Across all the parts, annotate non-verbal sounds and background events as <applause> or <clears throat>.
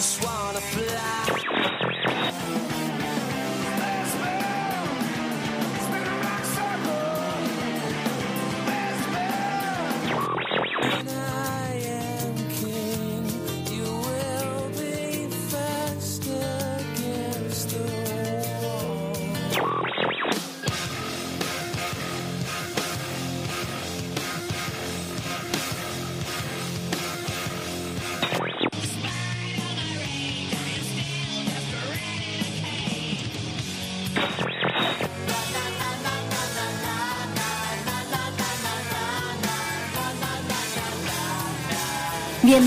just wanna fly.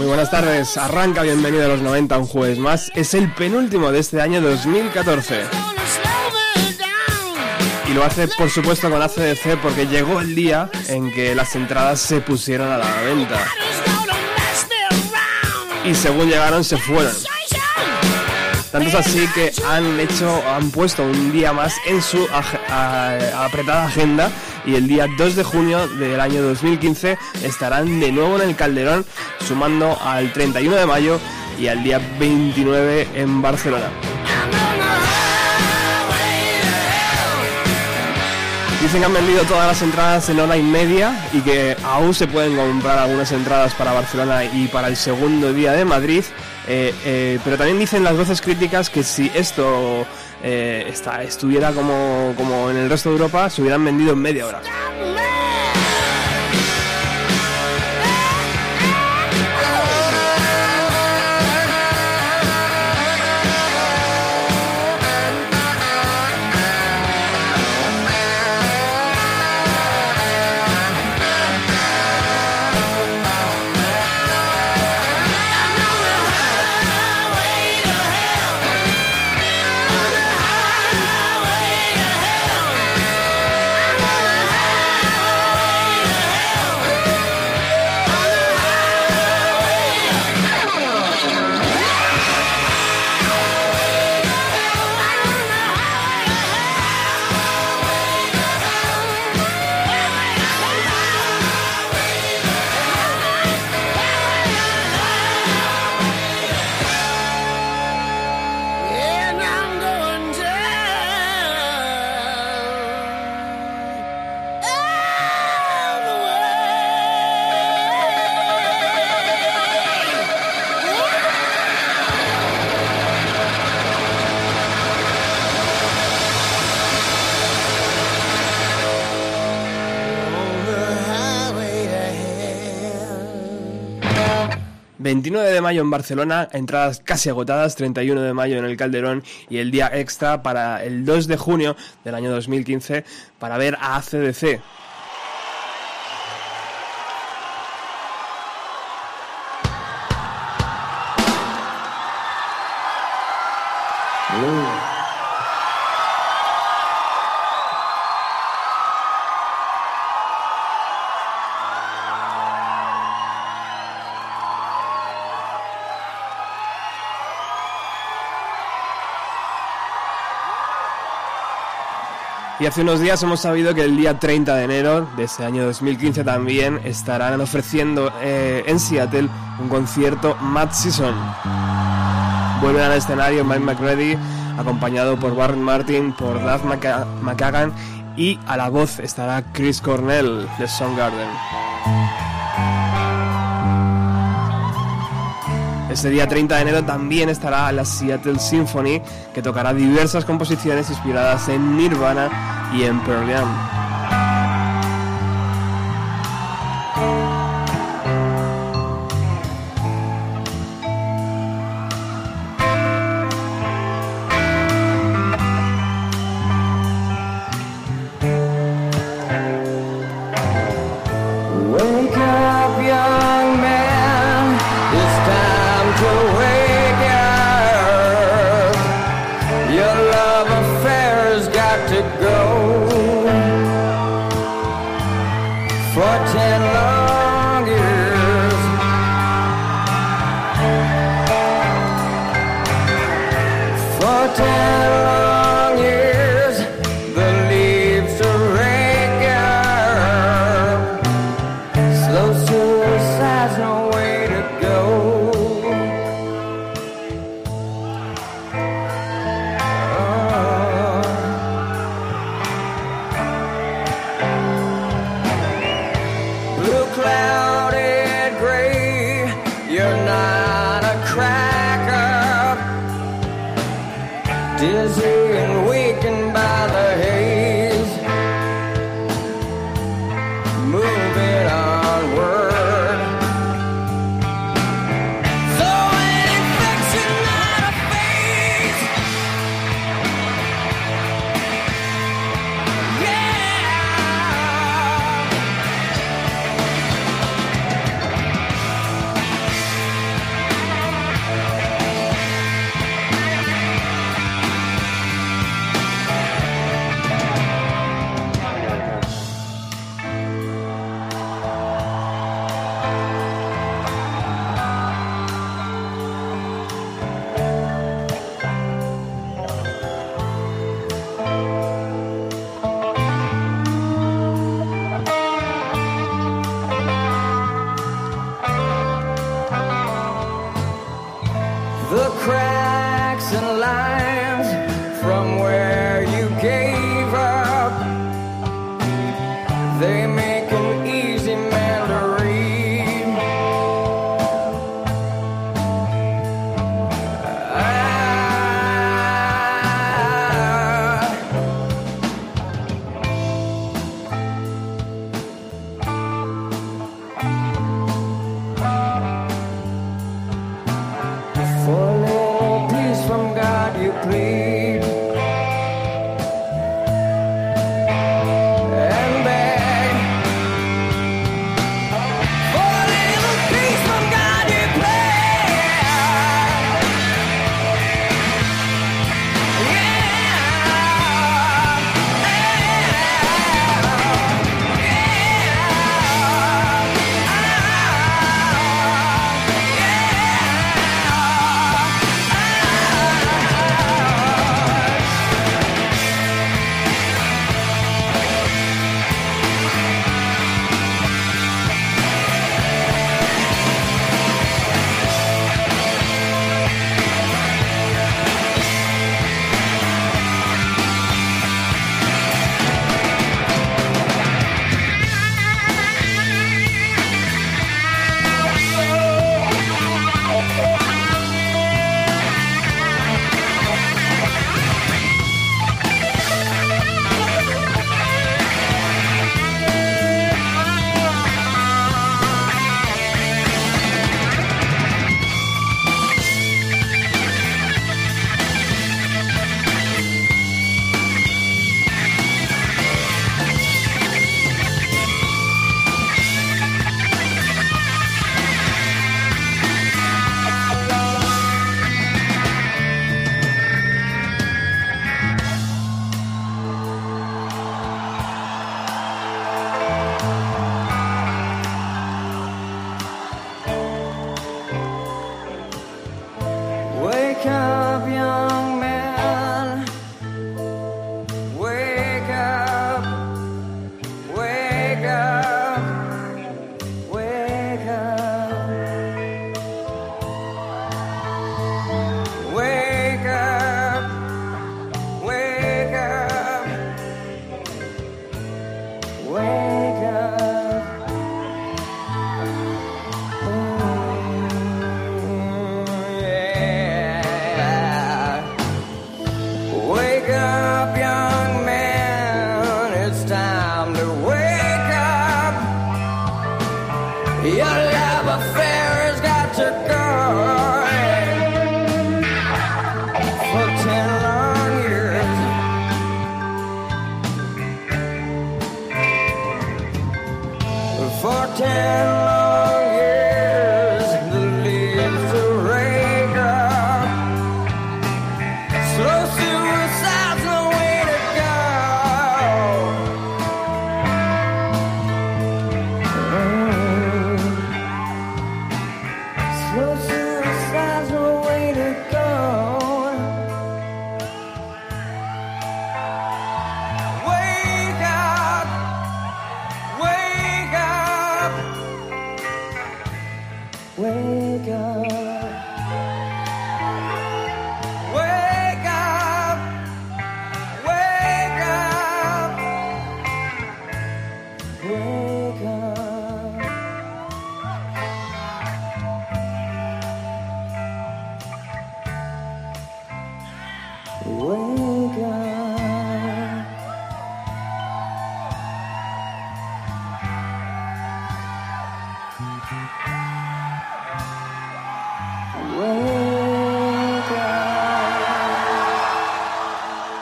Muy buenas tardes, arranca Bienvenido a los 90 un jueves más. Es el penúltimo de este año 2014. Gonna slow me down. Y lo hace por supuesto con ACDC porque llegó el día en que las entradas se pusieron a la venta. Y según llegaron se fueron. Tanto es así que han hecho, han puesto un día más en su apretada agenda y el día 2 de junio del año 2015 estarán de nuevo en el Calderón, sumando al 31 de mayo y al día 29 en Barcelona. Dicen que han vendido todas las entradas en hora y media y que aún se pueden comprar algunas entradas para Barcelona y para el segundo día de Madrid. eh, eh, pero también dicen las voces críticas que si esto eh, está- estuviera como, como en el resto de Europa, se hubieran vendido en media hora. 29 de mayo en Barcelona, entradas casi agotadas, 31 de mayo en el Calderón y el día extra para el 2 de junio del año 2015 para ver a ACDC. Y hace unos días hemos sabido que el día 30 de enero de este año 2015 también estarán ofreciendo eh, en Seattle un concierto Mad Season. Vuelven al escenario Mike McReady, acompañado por Warren Martin, por Duff McKagan y a la voz estará Chris Cornell de Soundgarden. Este día 30 de enero también estará la Seattle Symphony, que tocará diversas composiciones inspiradas en Nirvana y en Pearl Jam.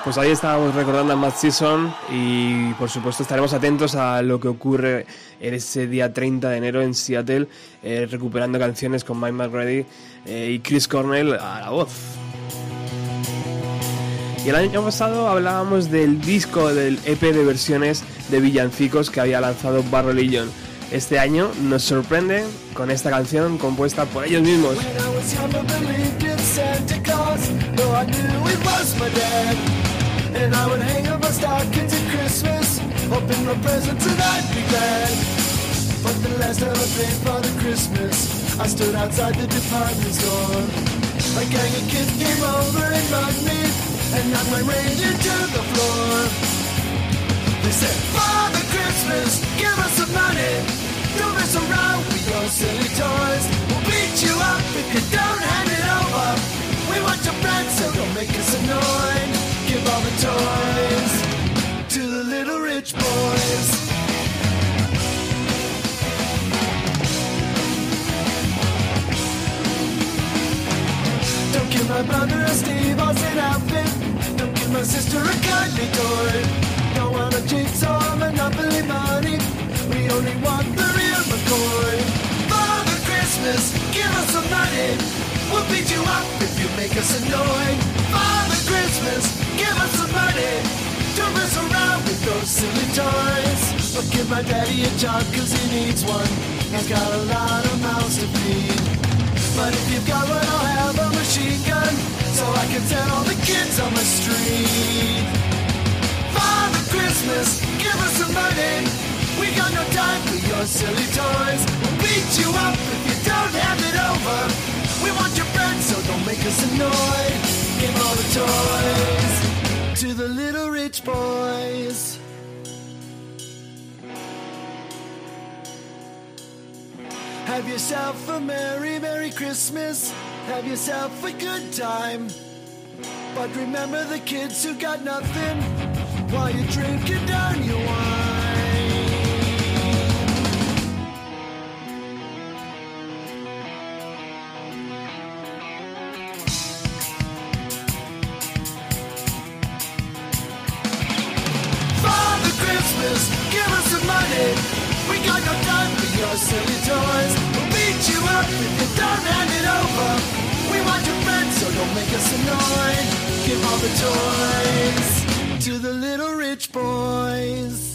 Pues ahí estábamos recordando a Matt Season y por supuesto estaremos atentos a lo que ocurre en ese día 30 de enero en Seattle, eh, recuperando canciones con Mike McReady eh, y Chris Cornell a la voz. Y el año pasado hablábamos del disco del EP de versiones de villancicos que había lanzado Bar Religion. Este año nos sorprende con esta canción compuesta por ellos mismos. And I would hang up my stockings at Christmas, hoping my presents and I'd be glad. But the last time I paid for the Christmas, I stood outside the department store. A gang of kids came over and mugged me, and knocked my reindeer to the floor. They said, Father Christmas, give us some money. Don't mess around with your silly sister a kindly toy. Don't want a jigsaw monopoly money. We only want the real McCoy. Father Christmas, give us some money. We'll beat you up if you make us annoyed. Father Christmas, give us some money. Don't mess around with those silly toys. But give my daddy a job cause he needs one. He's got a lot of mouths to feed. But if you've got one, I'll have a machine gun so I can set all the kids on the street. Father Christmas, give us some money. We got no time for your silly toys. We'll beat you up if you don't hand it over. We want your friends, so don't make us annoyed. Give all the toys to the little rich boys. Have yourself a merry, merry Christmas. Have yourself a good time. But remember the kids who got nothing while you're drinking down your wine. Father Christmas, give us some money. We got no time for your silly toys. Up if don't hand it over. We want your friends, so don't make us annoyed. Give all the toys to the little rich boys.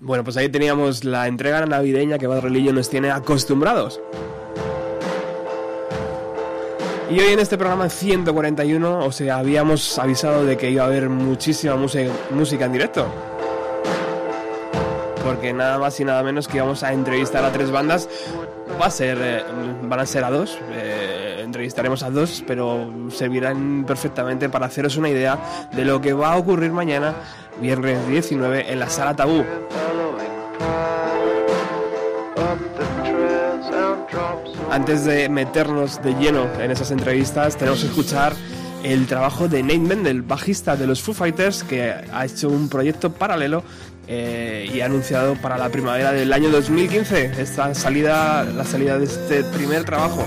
Bueno, pues ahí teníamos la entrega navideña que Bad Religion nos tiene acostumbrados. Y hoy en este programa 141 os habíamos avisado de que iba a haber muchísima muse- música en directo. Porque nada más y nada menos que íbamos a entrevistar a tres bandas. Va a ser, eh, van a ser a dos. eh, entrevistaremos a dos, pero servirán perfectamente para haceros una idea de lo que va a ocurrir mañana, viernes 19, en la sala Tabú. Antes de meternos de lleno en esas entrevistas, tenemos que escuchar el trabajo de Nate Mendel, bajista de los Foo Fighters, que ha hecho un proyecto paralelo eh, y ha anunciado para la primavera del año 2015 esta salida, la salida de este primer trabajo.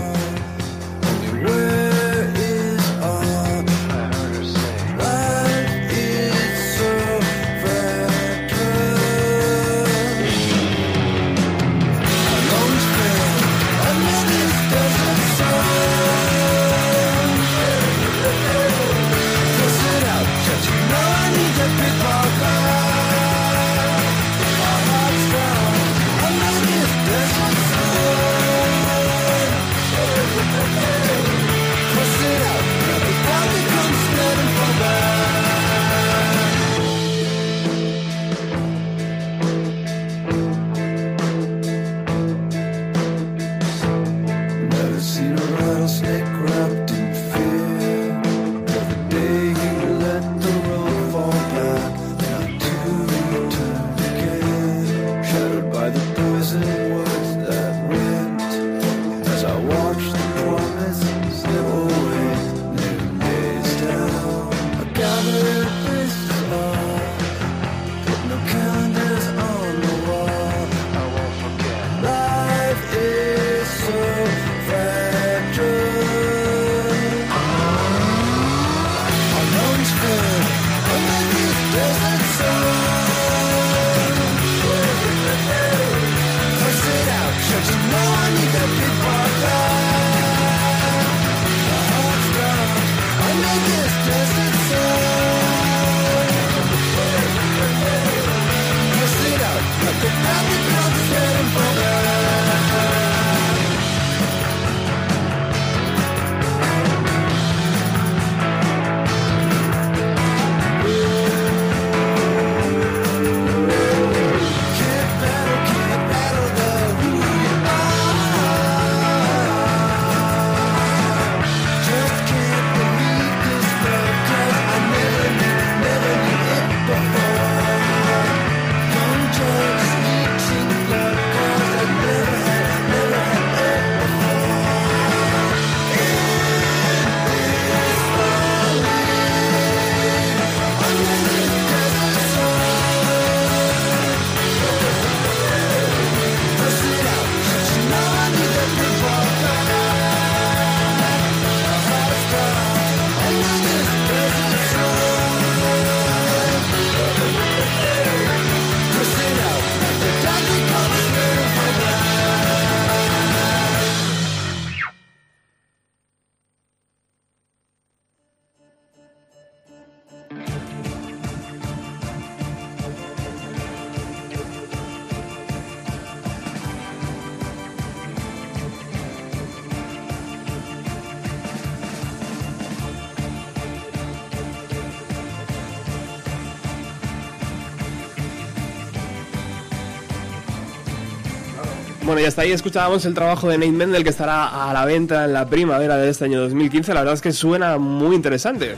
Bueno, y hasta ahí escuchábamos el trabajo de Nate Mendel que estará a la venta en la primavera de este año 2015. La verdad es que suena muy interesante.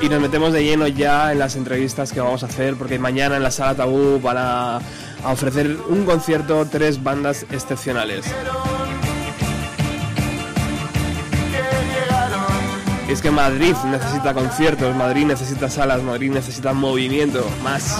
Y nos metemos de lleno ya en las entrevistas que vamos a hacer porque mañana en la sala Tabú van a, a ofrecer un concierto tres bandas excepcionales. Es que Madrid necesita conciertos, Madrid necesita salas, Madrid necesita movimiento, más.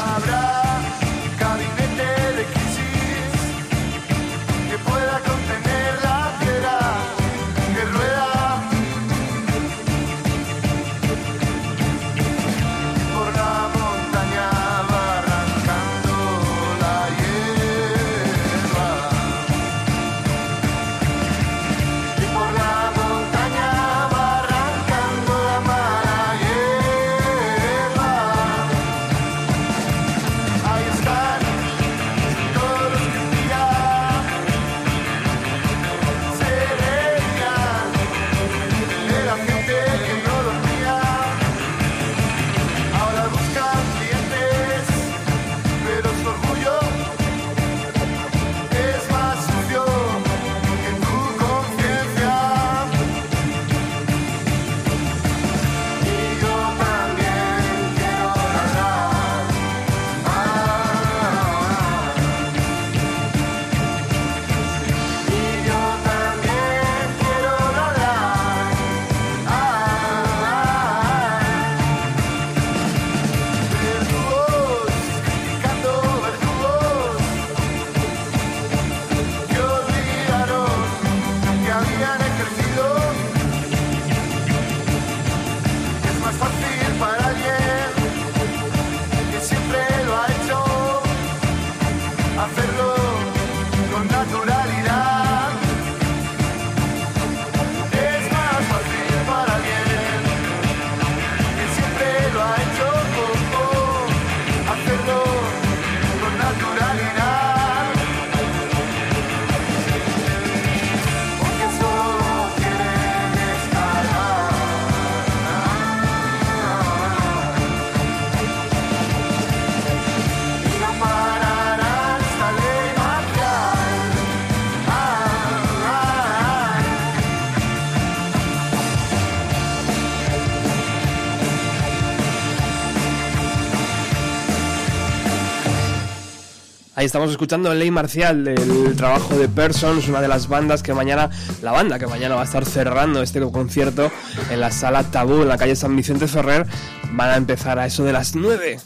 Ahí estamos escuchando Ley Marcial del trabajo de Persons, una de las bandas que mañana, la banda que mañana va a estar cerrando este concierto en la sala Tabú en la calle San Vicente Ferrer. Van a empezar a eso de las 9.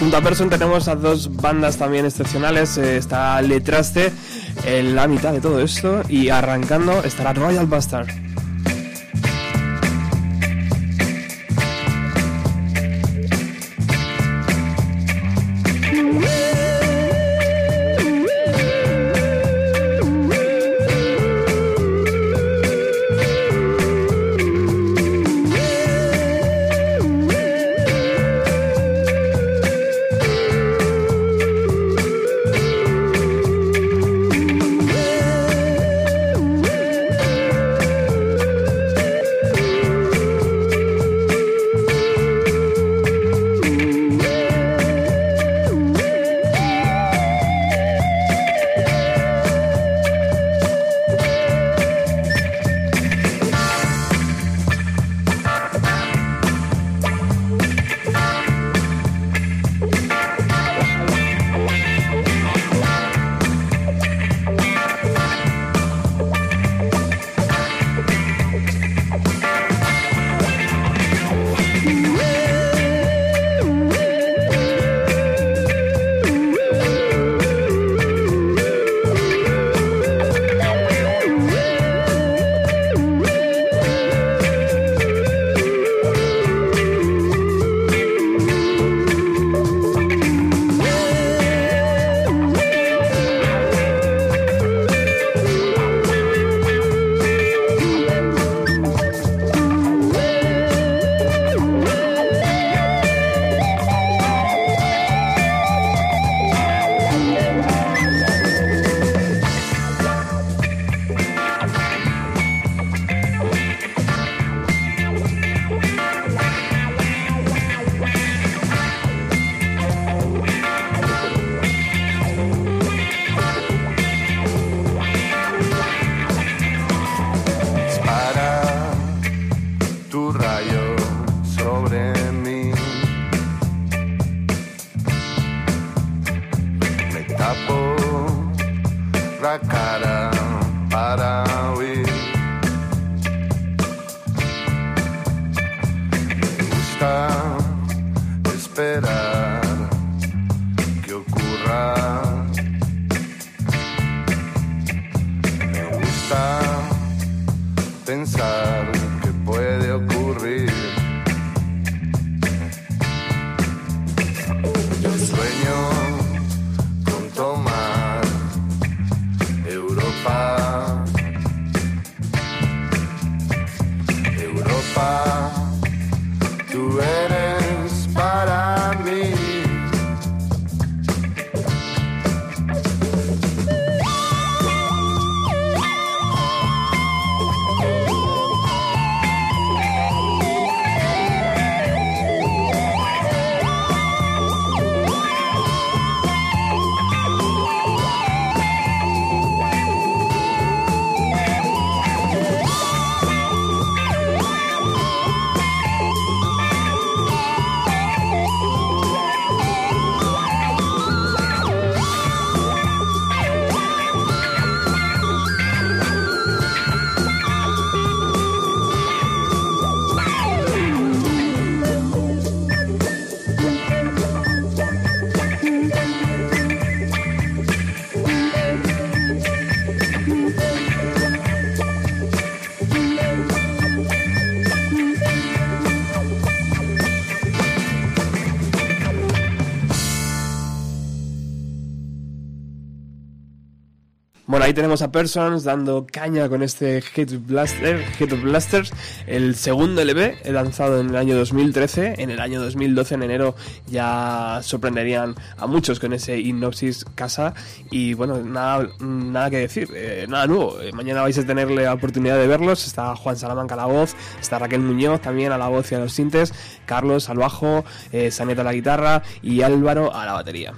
Junto a Person tenemos a dos bandas también excepcionales. eh, está Letraste en la mitad de todo esto y arrancando estará Royal Bastard. Ahí tenemos a Persons dando caña con este Hit Blaster, Hit Blasters, el segundo LP lanzado en el año 2013. En el año 2012, en enero, ya sorprenderían a muchos con ese Hipnosis Casa. Y bueno, nada, nada que decir, eh, nada nuevo. Eh, mañana vais a tener la oportunidad de verlos. Está Juan Salamanca a la voz, está Raquel Muñoz también a la voz y a los sintes, Carlos al bajo, eh, Saneta a la guitarra y Álvaro a la batería.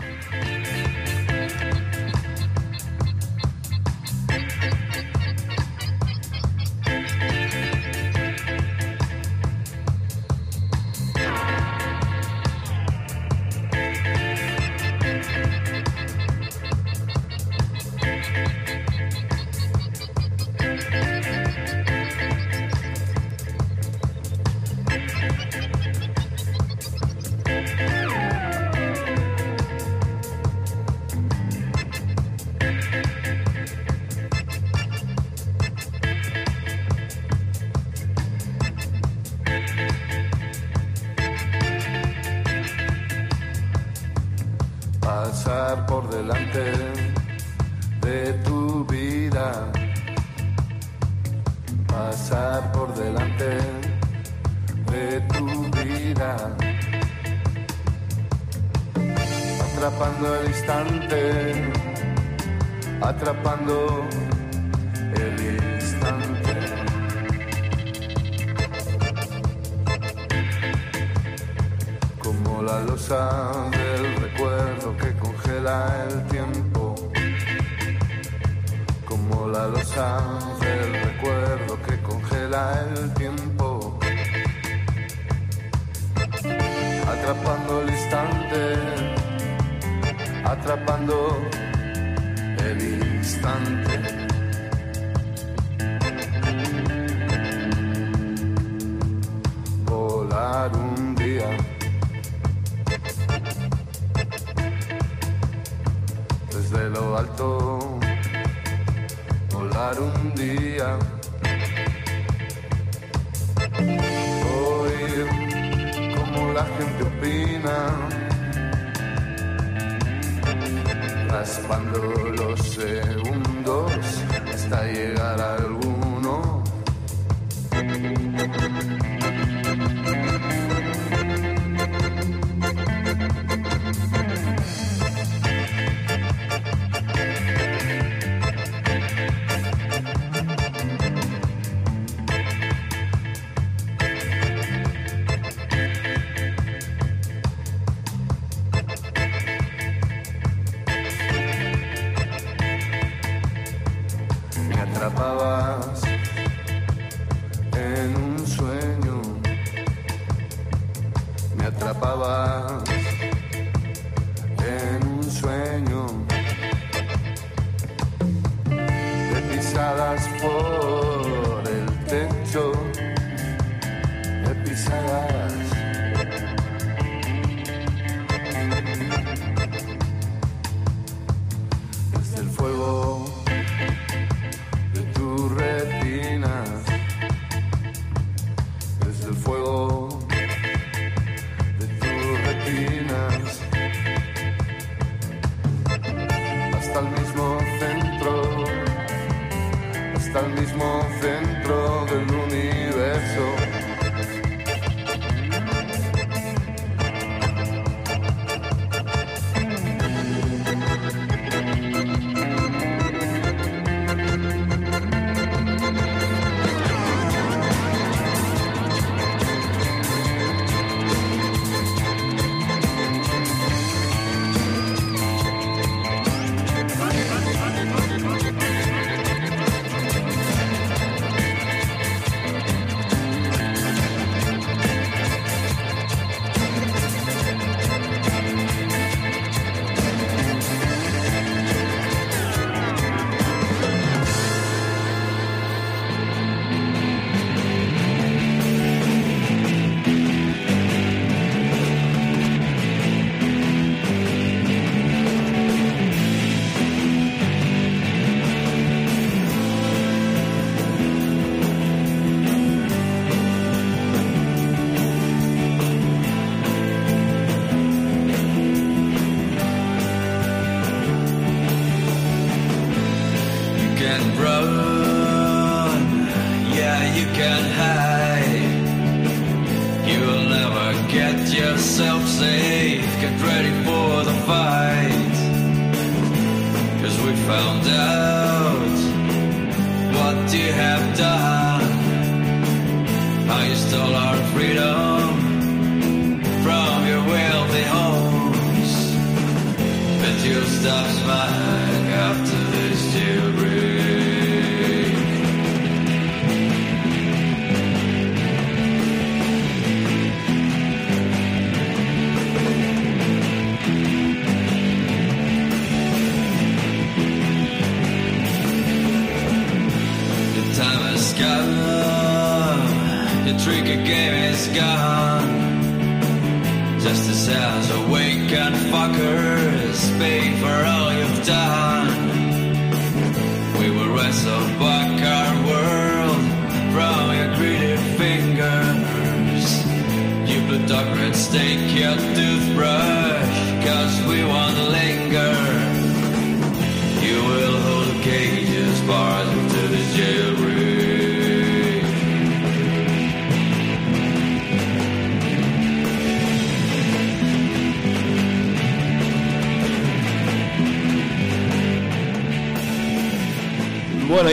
back after this year.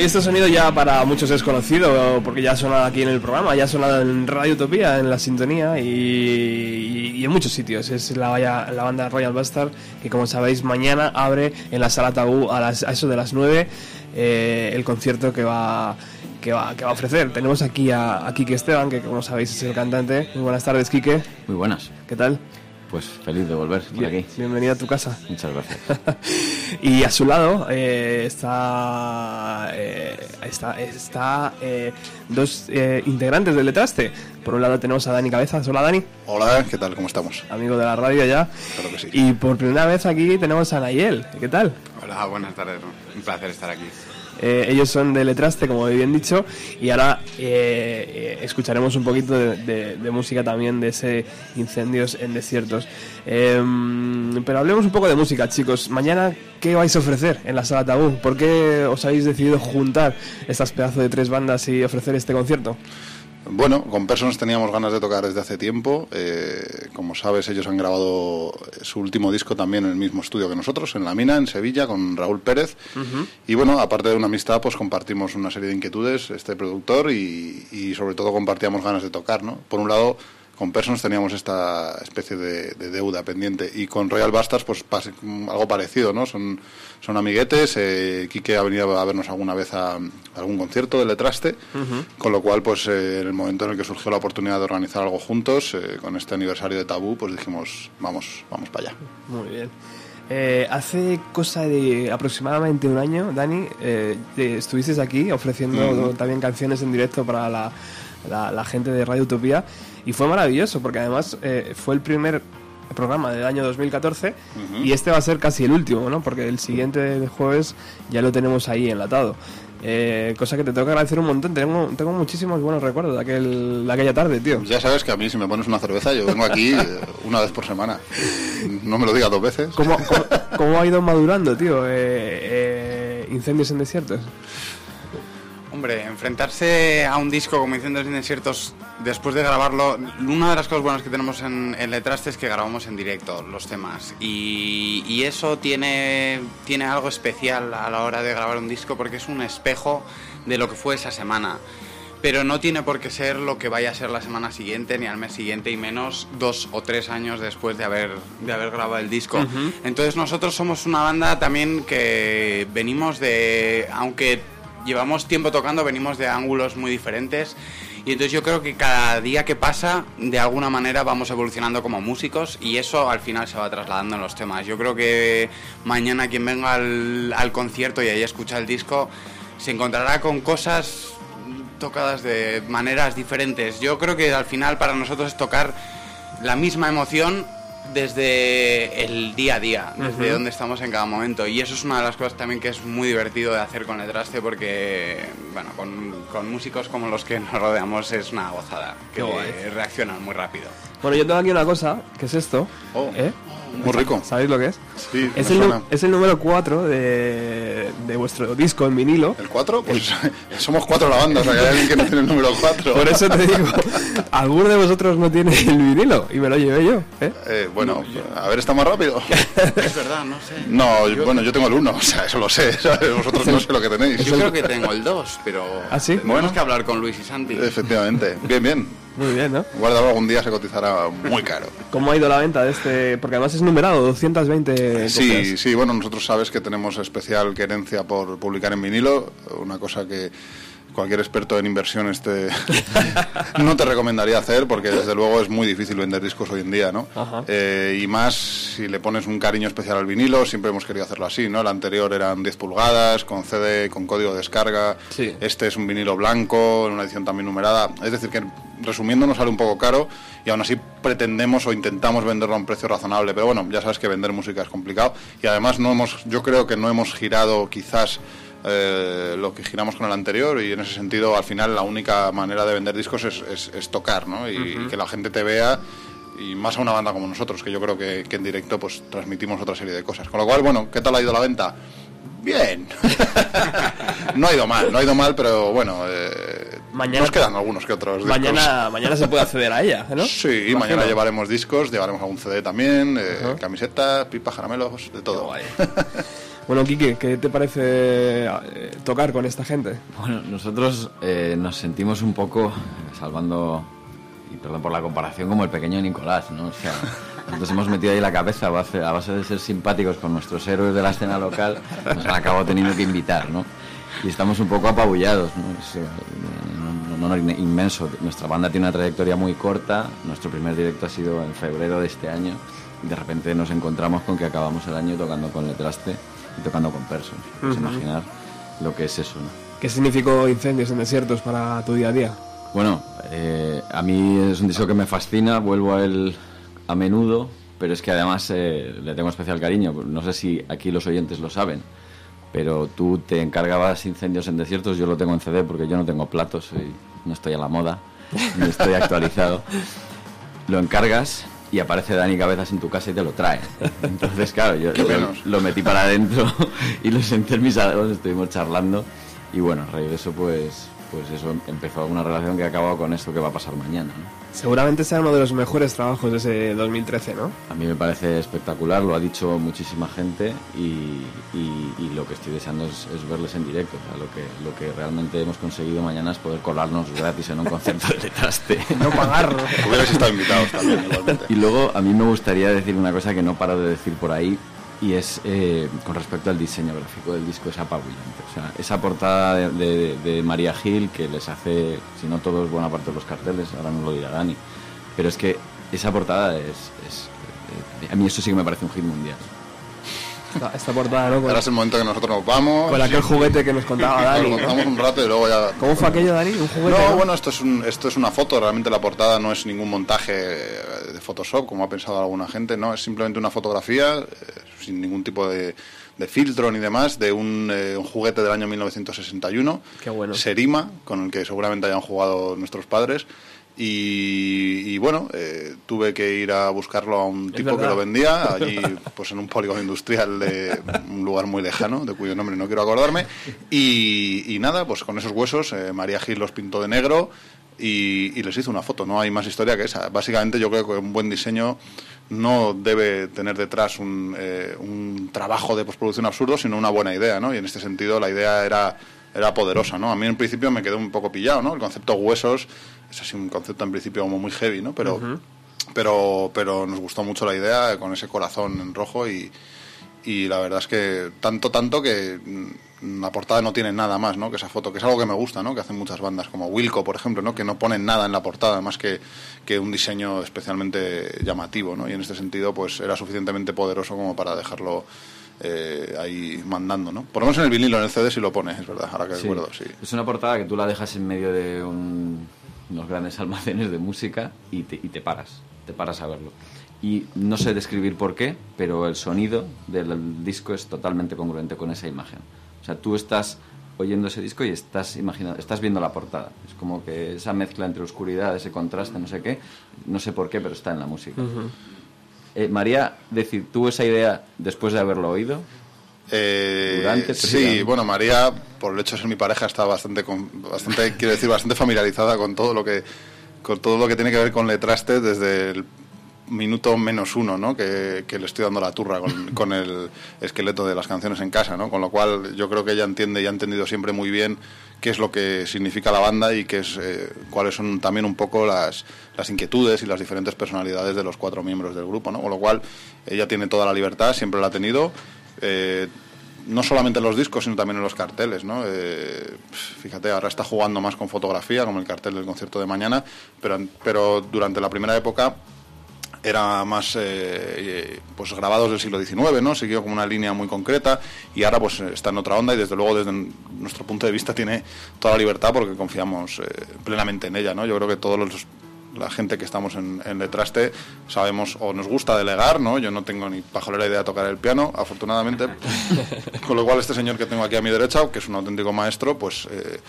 Y este sonido ya para muchos es conocido, porque ya ha sonado aquí en el programa, ya ha sonado en Radio Utopía, en la sintonía y, y- y en muchos sitios. Es la, la banda Royal Bastard, que como sabéis, mañana abre en la sala Tabú a, las- a eso de las 9 eh, el concierto que va, que, va, que va a ofrecer. Tenemos aquí a, a Quique Esteban, que como sabéis es el cantante. Muy buenas tardes, Quique. Muy buenas. ¿Qué tal? Pues feliz de volver por Bien- aquí. bienvenido a tu casa. Muchas gracias. <laughs> y a su lado eh, está eh, está, está eh, dos eh, integrantes del Letraste. Por un lado tenemos a Dani Cabezas. Hola Dani, Hola, ¿qué tal? ¿Cómo estamos? amigo de la radio ya. Claro que sí. Y por primera vez aquí tenemos a Nayel. ¿Qué tal? Hola, buenas tardes. Un placer estar aquí. Eh, ellos son de Letraste, como bien dicho, y ahora eh, eh, escucharemos un poquito de, música también de ese Incendios en Desiertos. Em, pero hablemos un poco de música, chicos. Mañana, ¿qué vais a ofrecer en la sala Tabú? ¿Por qué os habéis decidido juntar estas pedazos de tres bandas y ofrecer este concierto? Bueno, con Persons teníamos ganas de tocar desde hace tiempo. Eh, como sabes, ellos han grabado su último disco también en el mismo estudio que nosotros, en La Mina, en Sevilla, con Raúl Pérez. Y bueno, aparte de una amistad, pues compartimos una serie de inquietudes, este productor, y, y sobre todo compartíamos ganas de tocar, ¿no? Por un lado, con Persons teníamos esta especie de, de deuda pendiente y con Royal Bastards pues pas- algo parecido, ¿no? Son, son amiguetes, eh, Quique ha venido a vernos alguna vez a, a algún concierto de Letraste, con lo cual pues eh, en el momento en el que surgió la oportunidad de organizar algo juntos, eh, con este aniversario de Tabú, pues dijimos, vamos, vamos para allá. Muy bien. Eh, hace cosa de aproximadamente un año, Dani, eh, eh, estuvisteis aquí ofreciendo también canciones en directo para la, la- la gente de Radio Utopía y fue maravilloso porque además eh, fue el primer programa del año 2014 y este va a ser casi el último, ¿no? Porque el siguiente de jueves ya lo tenemos ahí enlatado. Eh, cosa que te tengo que agradecer un montón. Tengo, tengo muchísimos buenos recuerdos de, aquel, de aquella tarde, tío. Ya sabes que a mí si me pones una cerveza yo vengo aquí <laughs> eh, una vez por semana. No me lo digas dos veces. ¿Cómo, cómo, <laughs> cómo ha ido madurando, tío? Eh, eh, incendios en desiertos. Hombre, enfrentarse a un disco como Incendios en Desiertos después de grabarlo, una de las cosas buenas que tenemos en, en Letraste es que grabamos en directo los temas y, y eso tiene, tiene algo especial a la hora de grabar un disco porque es un espejo de lo que fue esa semana. Pero no tiene por qué ser lo que vaya a ser la semana siguiente ni al mes siguiente y menos dos o tres años después de haber, de haber grabado el disco. Entonces nosotros somos una banda también que venimos de, aunque llevamos tiempo tocando, venimos de ángulos muy diferentes. Y entonces yo creo que cada día que pasa, de alguna manera vamos evolucionando como músicos y eso al final se va trasladando en los temas. Yo creo que mañana quien venga al, al concierto y ahí escucha el disco, se encontrará con cosas tocadas de maneras diferentes. Yo creo que al final para nosotros es tocar la misma emoción desde el día a día, desde donde estamos en cada momento. Y eso es una de las cosas también que es muy divertido de hacer con el traste porque, bueno, con, con músicos como los que nos rodeamos es una gozada, que reaccionan muy rápido. Bueno, yo tengo aquí una cosa, que es esto. Oh. ¿Eh? Muy rico. ¿Sabéis lo que es? Sí, Es el, es el número 4 de, de vuestro disco en vinilo. ¿El 4? Pues <laughs> somos cuatro la banda, o sea que hay alguien que no tiene el número 4. Por eso te digo, <laughs> alguno de vosotros no tiene el vinilo y me lo llevé yo. ¿eh? Eh, bueno, a ver, está más rápido. <laughs> Es verdad, no sé. No, bueno, yo tengo el 1, o sea, eso lo sé. ¿sabes? Vosotros no sé lo que tenéis. Yo creo que tengo el 2, pero ¿Ah, sí? tenemos que hablar con Luis y Santi. Efectivamente. Bien, bien. Muy bien, ¿no? Guardado algún día se cotizará muy caro. ¿Cómo ha ido la venta de este? Porque además es numerado, 220 Sí, copias. sí, bueno, nosotros sabes que tenemos especial querencia por publicar en vinilo, una cosa que cualquier experto en inversiones te <laughs> <laughs> no te recomendaría hacer porque desde luego es muy difícil vender discos hoy en día, ¿no? Eh, y más si le pones un cariño especial al vinilo, siempre hemos querido hacerlo así, ¿no? El anterior eran 10 pulgadas, con CD, con código de descarga. Sí. Este es un vinilo blanco, en una edición también numerada. Es decir, que resumiendo nos sale un poco caro y aún así pretendemos o intentamos venderlo a un precio razonable. Pero bueno, ya sabes que vender música es complicado y además no hemos, yo creo que no hemos girado quizás eh, lo que giramos con el anterior y en ese sentido al final la única manera de vender discos es, es- es tocar, ¿no? Y, y que la gente te vea y más a una banda como nosotros, que yo creo que, que en directo pues transmitimos otra serie de cosas. Con lo cual, bueno, ¿qué tal ha ido la venta? Bien. <laughs> no ha ido mal, no ha ido mal, pero bueno, eh, Mañana- nos quedan algunos que otros discos. Mañana, mañana se puede acceder a ella, ¿no? Sí, Imagino. mañana llevaremos discos, llevaremos algún CD también, eh, camisetas, pipas, caramelos, de todo. <laughs> Bueno, Kike, ¿qué te parece eh, tocar con esta gente? Bueno, nosotros eh, nos sentimos un poco, salvando, y perdón por la comparación, como el pequeño Nicolás, ¿no? O sea, nosotros hemos metido ahí la cabeza a base, a base de ser simpáticos con nuestros héroes de la escena local, nos han acabado teniendo que invitar, ¿no? Y estamos un poco apabullados, ¿no? Es eh, un honor in- inmenso. Nuestra banda tiene una trayectoria muy corta, nuestro primer directo ha sido en febrero de este año, y de repente nos encontramos con que acabamos el año tocando con Letraste y tocando con Persons. Puedes Ujú. imaginar lo que es eso, ¿no? ¿Qué significó Incendios en Desiertos para tu día a día? Bueno, eh, a mí es un disco que me fascina, vuelvo a él a menudo, pero es que además eh, le tengo especial cariño. No sé si aquí los oyentes lo saben, pero tú te encargabas incendios en desiertos, yo lo tengo en CD porque yo no tengo platos, soy- no estoy a la moda, no estoy actualizado. Lo encargas y aparece Dani Cabezas en tu casa y te lo trae. Entonces, claro, yo lo, metí para adentro <laughs> y lo senté en mis dedos, estuvimos charlando y bueno, a raíz de eso pues, pues eso empezó una relación que ha acabado con esto que va a pasar mañana. ¿no? Seguramente sea uno de los mejores trabajos de ese 2013, ¿no? A mí me parece espectacular, lo ha dicho muchísima gente y, y- y lo que estoy deseando es, es verles en directo. O sea, lo, que, lo que realmente hemos conseguido mañana es poder colarnos gratis en un concierto de traste. <laughs> No pagar. Hubierais estado invitados también, <laughs> igualmente. Y luego a mí me gustaría decir una cosa que no paro de decir por ahí y es eh, con respecto al diseño gráfico del disco es apabullante. O sea, esa portada de, de- María Gil que les hace, si no todos, buena parte de los carteles, ahora nos lo dirá Dani, pero es que esa portada es... es- eh, a mí eso sí que me parece un hit mundial. Esta, esta portada, ¿no? Ahora es el momento que nosotros nos vamos. con aquel juguete que nos contaba Dani. Nos ¿no? contamos un rato y luego ya... ¿Cómo fue aquello, Dani? ¿Un juguete? No, no? bueno, esto es, un- esto es una foto, realmente la portada no es ningún montaje de Photoshop, como ha pensado alguna gente, no, es simplemente una fotografía eh, sin ningún tipo de, de filtro ni demás de un, eh, un juguete del año 1961, Qué bueno. Serima, con el que seguramente hayan jugado nuestros padres. Y, y bueno, eh, tuve que ir a buscarlo a un tipo que lo vendía, allí <laughs> pues en un polígono industrial de un lugar muy lejano, de cuyo nombre no quiero acordarme. Y, y nada, pues con esos huesos, eh, María Gil los pintó de negro y, y les hizo una foto. No hay más historia que esa. Básicamente yo creo que un buen diseño no debe tener detrás un, eh, un trabajo de postproducción absurdo, sino una buena idea, ¿no? Y en este sentido la idea era, era poderosa, ¿no? A mí en principio me quedó un poco pillado, ¿no? El concepto huesos es así un concepto en principio como muy heavy, ¿no? Pero, pero, pero nos gustó mucho la idea con ese corazón en rojo y, y la verdad es que tanto, tanto que la portada no tiene nada más, ¿no? Que esa foto, que es algo que me gusta, ¿no? Que hacen muchas bandas como Wilco, por ejemplo, ¿no? Que no ponen nada en la portada más que, que un diseño especialmente llamativo, ¿no? Y en este sentido, pues era suficientemente poderoso como para dejarlo eh, ahí mandando, ¿no? Por lo menos en el vinilo, en el CD sí lo pone, es verdad, ahora que Sí. recuerdo, sí. Es una portada que tú la dejas en medio de un- unos grandes <laughs> almacenes de música y te, y te paras, te paras a verlo. Y no sé describir por qué, pero el sonido del disco es totalmente congruente con esa imagen. O sea, tú estás oyendo ese disco y estás imaginando, estás viendo la portada. Es como que esa mezcla entre oscuridad, ese contraste, no sé qué, no sé por qué, pero está en la música. Eh, María, decir, ¿tuvo esa idea después de haberlo oído? Eh, Durante, sí, bueno, María, por el hecho de ser mi pareja, está bastante, quiero decir, bastante familiarizada con todo lo que con todo lo que tiene que ver con Letraste desde el minuto menos uno, ¿no? Que, que le estoy dando la turra con, <laughs> con el esqueleto de las canciones en casa, ¿no? Con lo cual yo creo que ella entiende y ha entendido siempre muy bien qué es lo que significa la banda y qué es, eh, cuáles son también un poco las, las inquietudes y las diferentes personalidades de los cuatro miembros del grupo, ¿no? Con lo cual ella tiene toda la libertad, siempre la ha tenido. Eh, no solamente en los discos, sino también en los carteles, ¿no? Eh, fíjate, ahora está jugando más con fotografía, como el cartel del concierto de mañana, pero, pero durante la primera época era más eh, pues grabados del siglo XIX, ¿no? Siguió como una línea muy concreta y ahora pues está en otra onda y desde luego desde nuestro punto de vista tiene toda la libertad porque confiamos plenamente en ella, ¿no? Yo creo que todos los la gente que estamos en, en Letraste sabemos o nos gusta delegar, ¿no? Yo no tengo ni pajolera idea de tocar el piano, afortunadamente. <laughs> Con lo cual este señor que tengo aquí a mi derecha, que es un auténtico maestro, pues... eh,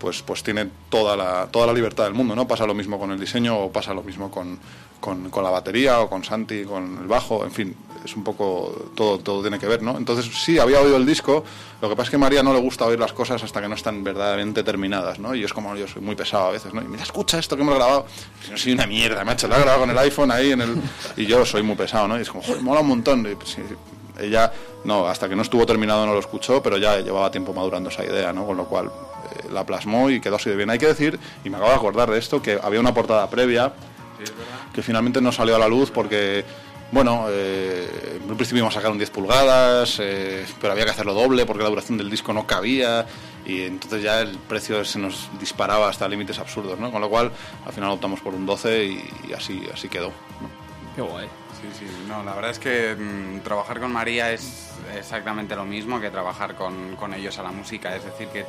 pues, pues tiene toda la, toda la libertad del mundo, ¿no? Pasa lo mismo con el diseño o pasa lo mismo con, con, con la batería o con Santi, con el bajo, en fin, es un poco, todo, todo tiene que ver, ¿no? Entonces sí, había oído el disco, lo que pasa es que a María no le gusta oír las cosas hasta que no están verdaderamente terminadas, ¿no? Y es como yo soy muy pesado a veces, ¿no? Y mira, escucha esto que hemos grabado, si no soy una mierda, macho, lo he grabado con el iPhone ahí en el... Y yo soy muy pesado, ¿no? Y es como, joder, mola un montón. Y, pues, sí, ella, no, hasta que no estuvo terminado no lo escuchó, pero ya llevaba tiempo madurando esa idea, ¿no? Con lo cual eh, la plasmó y quedó así de bien. Hay que decir, y me acabo de acordar de esto, que había una portada previa que finalmente no salió a la luz porque, bueno, eh, en un principio íbamos a sacar un 10 pulgadas, eh, pero había que hacerlo doble porque la duración del disco no cabía y entonces ya el precio se nos disparaba hasta límites absurdos, ¿no? Con lo cual al final optamos por un 12 y, y así, así quedó. ¿no? Qué guay. Sí, sí, no, la verdad es que mm, trabajar con María es exactamente lo mismo que trabajar con, con ellos a la música, es decir, que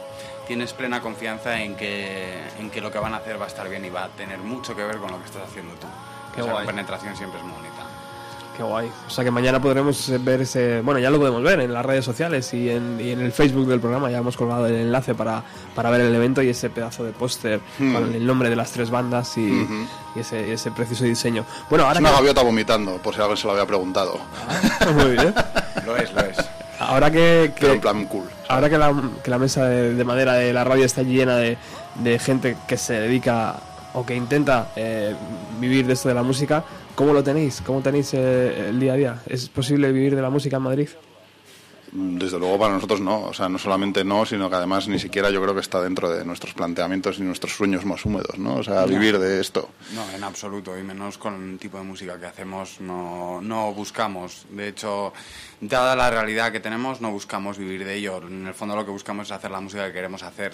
tienes plena confianza en que, en que lo que van a hacer va a estar bien y va a tener mucho que ver con lo que estás haciendo tú. Qué Esa guay. penetración siempre es muy. Qué guay. O sea que mañana podremos ver ese. Bueno, ya lo podemos ver en las redes sociales y en, y en el Facebook del programa. Ya hemos colgado el enlace para, para ver el evento y ese pedazo de póster Hmm. con el nombre de las tres bandas y, ese, y ese precioso diseño. Bueno, ahora Es una que, gaviota vomitando, por si alguien se lo había preguntado. Muy bien. <laughs> Lo es, lo es. Ahora que, que- Pero en plan cool. ahora que la, que la mesa de, de madera de la radio está llena de, de gente que se dedica o que intenta eh, vivir de esto de la música, ¿cómo lo tenéis? ¿Cómo tenéis eh, el día a día? ¿Es posible vivir de la música en Madrid? Desde luego para nosotros no, o sea, no solamente no, sino que además ni siquiera yo creo que está dentro de nuestros planteamientos y nuestros sueños más húmedos, ¿no? O sea, vivir de esto. No, en absoluto, y menos con el tipo de música que hacemos, no, no buscamos. De hecho, dada la realidad que tenemos, no buscamos vivir de ello. En el fondo lo que buscamos es hacer la música que queremos hacer.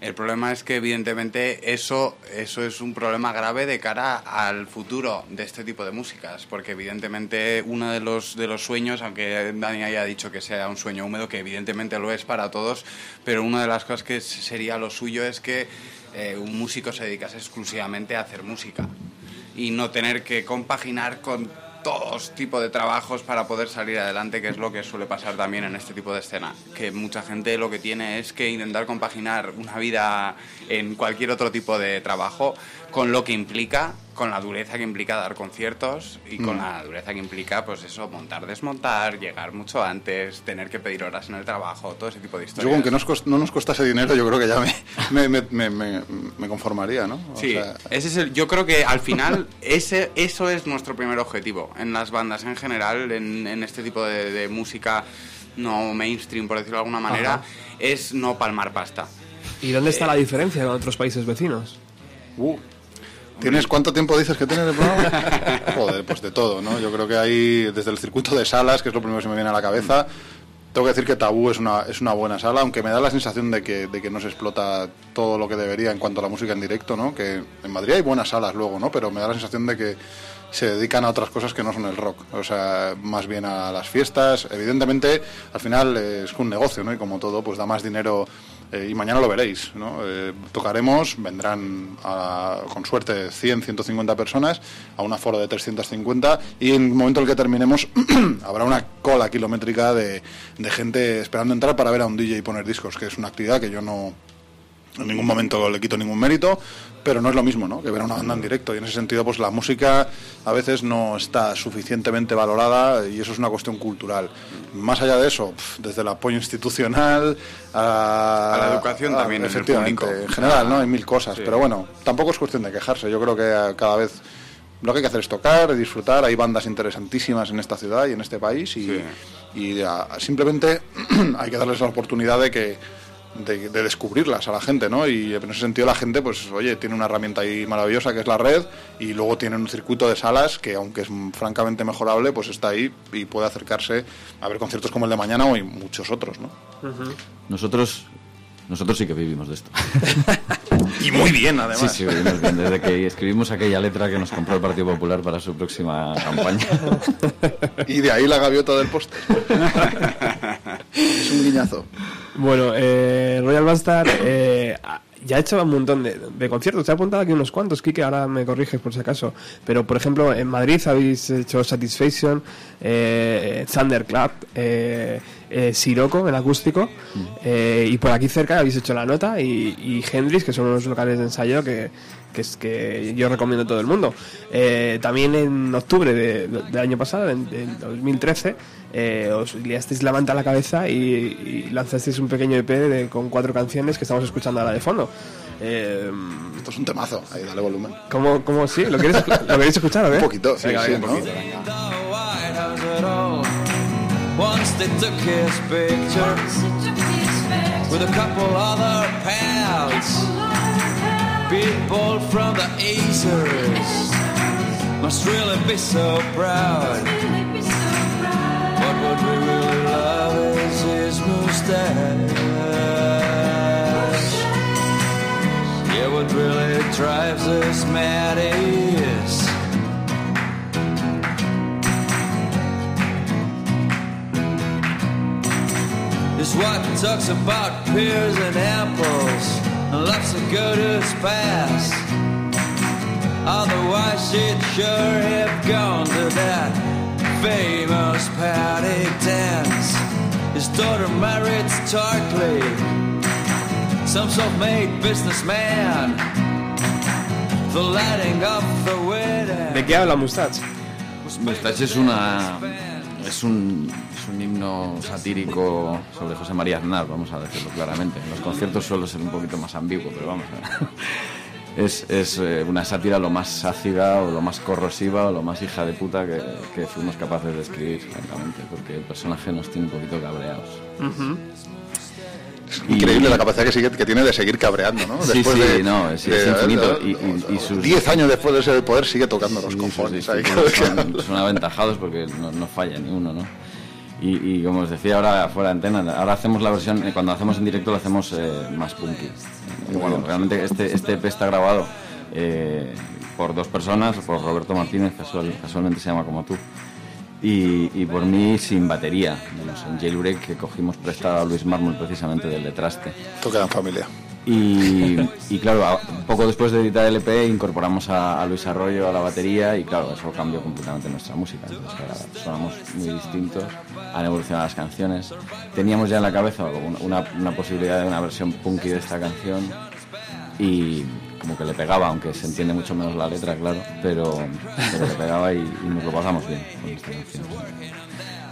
El problema es que, evidentemente, eso, eso es un problema grave de cara al futuro de este tipo de músicas, porque, evidentemente, uno de los, de los sueños, aunque Dani haya dicho que sea un sueño húmedo, que evidentemente lo es para todos, pero una de las cosas que sería lo suyo es que eh, un músico se dedicase exclusivamente a hacer música y no tener que compaginar con todos tipos de trabajos para poder salir adelante, que es lo que suele pasar también en este tipo de escena. Que mucha gente lo que tiene es que intentar compaginar una vida en cualquier otro tipo de trabajo con lo que implica, con la dureza que implica dar conciertos y con Mm. la dureza que implica, pues eso, montar, desmontar, llegar mucho antes, tener que pedir horas en el trabajo, todo ese tipo de historias. Yo con que nos cost- no nos costase dinero, yo creo que ya <laughs> me, me, me, me- conformaría, ¿no? O Sí, sea, ese es el, yo creo que al final <laughs> ese, eso es nuestro primer objetivo en las bandas en general, en, en este tipo de, de música no mainstream, por decirlo de alguna manera, Ajá. es no palmar pasta. ¿Y dónde está la diferencia con otros países vecinos? uh, ¿Tienes cuánto tiempo dices que tienes de programa? <laughs> Joder, pues de todo, ¿no? Yo creo que hay desde el circuito de salas, que es lo primero que se me viene a la cabeza. Tengo que decir que Tabú es una, es una buena sala, aunque me da la sensación de que, de que no se explota todo lo que debería en cuanto a la música en directo, ¿no? Que en Madrid hay buenas salas luego, ¿no? Pero me da la sensación de que se dedican a otras cosas que no son el rock, o sea, más bien a las fiestas. Evidentemente, al final es un negocio, ¿no? Y como todo, pues da más dinero eh, y mañana lo veréis, ¿no? Eh, tocaremos, vendrán con suerte 100, 150 personas a un aforo de 350 y en el momento en el que terminemos <clears throat> habrá una cola kilométrica de, de gente esperando entrar para ver a un DJ y poner discos, que es una actividad que yo no en ningún momento le quito ningún mérito, pero no es lo mismo, ¿no? Que ver a una banda en directo y en ese sentido pues la música a veces no está suficientemente valorada y eso es una cuestión cultural. Más allá de eso, desde el apoyo institucional a, A la educación también en el efectivamente, en general, ¿no? Hay mil cosas, Sí. pero bueno, tampoco es cuestión de quejarse. Yo creo que eh, cada vez lo que hay que hacer es tocar, disfrutar. Hay bandas interesantísimas en esta ciudad y en este país y, Sí. y ah, simplemente <clears throat> hay que darles la oportunidad de que de, de descubrirlas a la gente, ¿no? Y en ese sentido la gente, pues, oye, tiene una herramienta ahí maravillosa que es la red y luego tienen un circuito de salas que, aunque es francamente mejorable, pues está ahí y puede acercarse a ver conciertos como el de mañana o y muchos otros, ¿no? Nosotros, nosotros sí que vivimos de esto. <laughs> Y muy bien, además. Sí, sí, vivimos bien. Desde que escribimos aquella letra que nos compró el Partido Popular para su próxima campaña. <laughs> Y de ahí la gaviota del póster. es un guiñazo. Bueno, eh, Royal Bastard, eh, ya ha hecho un montón de, de conciertos. Te he apuntado aquí unos cuantos, Kike, ahora me corriges por si acaso. Pero, por ejemplo, en Madrid habéis hecho Satisfaction, eh, Thunderclap, eh, eh, Siroco, el acústico. eh, y por aquí cerca habéis hecho La Nota y, y Hendrix, que son unos locales de ensayo que, que, es, que yo recomiendo a todo el mundo. Eh, también en octubre de- de- del año pasado, en, en 2013, eh, os liasteis la manta a la cabeza y, y lanzasteis un pequeño EP de- con cuatro canciones que estamos escuchando ahora de fondo. Eh, Esto es un temazo, ahí dale volumen. ¿cómo, cómo sí? ¿Lo queréis, ¿Lo queréis escuchar o qué? <laughs> Un poquito, sí, Venga, sí, venga, ¿no? un poquito. the White House at all. Once they took his picture with a couple other pals. People from the Acers must really be so proud. But what we really love is his mustache. Yeah, what really drives us mad is. His wife talks about pears and apples and lots of good as past. Otherwise, she'd sure have gone to that famous paddock dance. His daughter married Starkley, some self-made businessman. The lighting of the wedding. ¿De qué habla Mustache? Mustache es una es un, es un himno satírico sobre José María Aznar, vamos a decirlo claramente. En los conciertos suelo ser un poquito más ambiguo, pero vamos a Es, es eh, una sátira lo más ácida o lo más corrosiva o lo más hija de puta que, que fuimos capaces de escribir, francamente, porque el personaje nos tiene un poquito cabreados. Es increíble la capacidad que, sigue, que tiene de seguir cabreando, ¿no? Sí, sí, no, es- es infinito. Y- y- y sus- 10 años después de ese poder sigue tocando los Sí, ahí. discursos <laughs> son, son aventajados porque no, no falla ni uno, ¿no? Y, y como os decía ahora fuera de antena, ahora hacemos la versión, eh, cuando hacemos en directo lo hacemos eh, más punky. Y bueno, realmente este, este EP está grabado eh, por dos personas, por Roberto Martínez, casual- casualmente se llama como tú, y, y por mí sin batería, menos en Jailbreak que cogimos prestado a Luis Mármol precisamente del de Traste. Toca en familia. Y, claro, poco después de editar el EP incorporamos a, Luis Arroyo a la batería y claro, eso cambió completamente nuestra música. Entonces, ahora sonamos muy distintos, han evolucionado las canciones. Teníamos ya en la cabeza una, posibilidad de una versión punky de esta canción y como que le pegaba, aunque se entiende mucho menos la letra, claro, pero, pero le pegaba y, y nos lo pasamos bien con esta canción.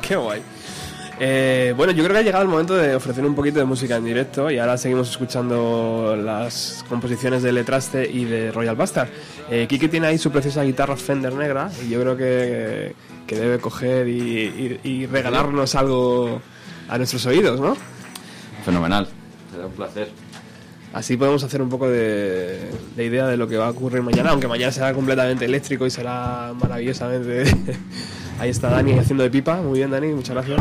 Qué guay. Eh, bueno, yo creo que ha llegado el momento de ofrecer un poquito de música en directo y ahora seguimos escuchando las composiciones de Letraste y de Royal Bastard. Eh, Kike tiene ahí su preciosa guitarra Fender negra y yo creo que, que debe coger y, y- y regalarnos algo a nuestros oídos, ¿no? Fenomenal, será un placer. Así podemos hacer un poco de, de idea de lo que va a ocurrir mañana, aunque mañana será completamente eléctrico y será maravillosamente... <laughs> Ahí está Dani haciendo de pipa. Muy bien, Dani, muchas gracias.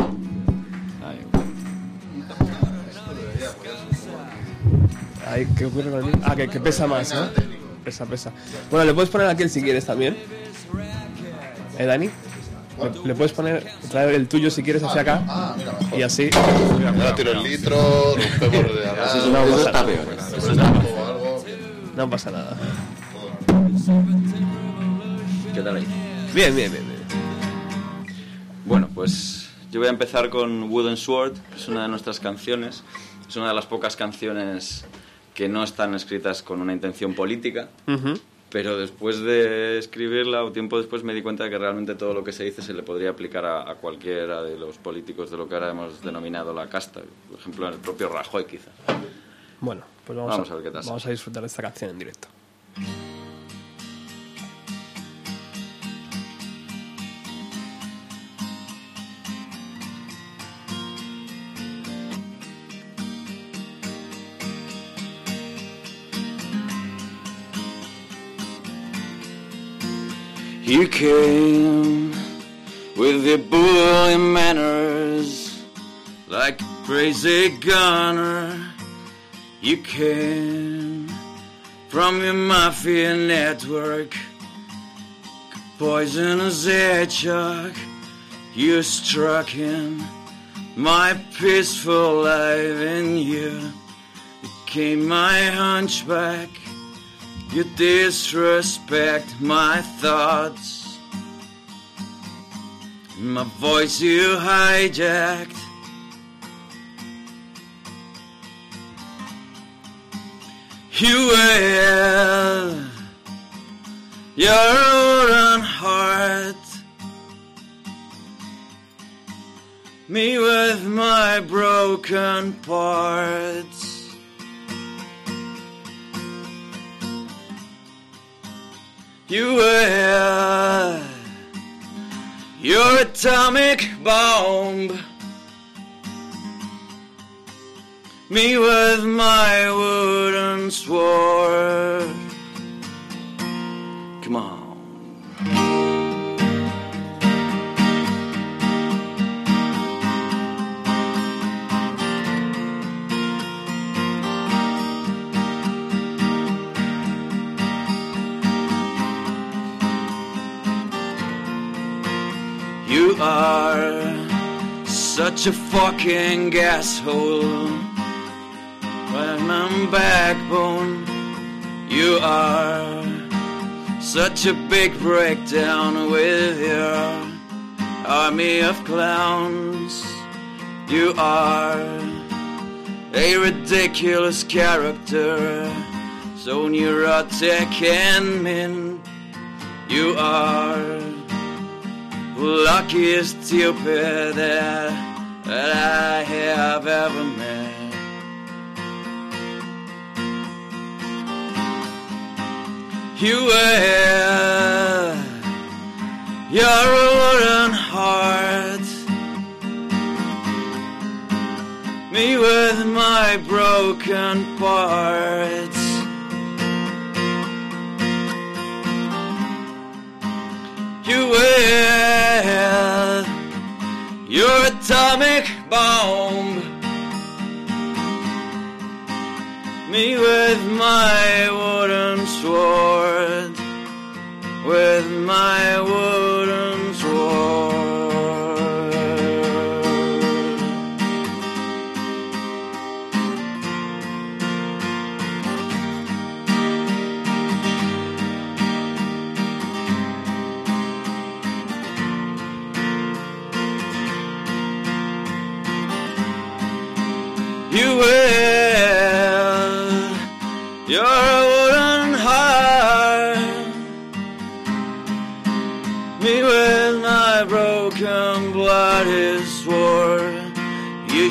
Ay, ¿qué ocurre con el mío? Ah, que, que pesa más, ¿no? Pesa, pesa. Bueno, le puedes poner aquel si quieres también. ¿Eh, Dani? Le, le puedes poner, traer el tuyo si quieres hacia acá. Ah, mira, mejor. Y así. Ahora tiro el litro, rompemos de al eso, lado, eso está peor. Eso está peor. o algo. No pasa nada. ¿Qué tal ahí? Bien, bien, bien. bien. Bueno, pues yo voy a empezar con Wooden Sword, que es una de nuestras canciones. Es una de las pocas canciones que no están escritas con una intención política, Ujú. pero después de escribirla o tiempo después me di cuenta de que realmente todo lo que se dice se le podría aplicar a, a cualquiera de los políticos de lo que ahora hemos denominado la casta. Por ejemplo, en el propio Rajoy, quizá. Bueno, pues vamos, Vamos a ver qué tal Vamos a disfrutar de esta canción en directo. You came with your bully manners, like a crazy gunner. You came from your mafia network, poisonous hedgehog. You struck him, my peaceful life in you. became my hunchback. You disrespect my thoughts. My voice you hijacked. You will. Your own heart. Me with my broken parts. You will. Your atomic bomb. Me with my wooden sword. Come on. You are such a fucking asshole. When I'm backbone, you are such a big breakdown with your army of clowns. You are a ridiculous character, so neurotic and mean. You are luckiest stupid that, that I have ever met. You will, your wooden heart, me with my broken parts. You will, your atomic bomb, me with my wooden sword, with my wooden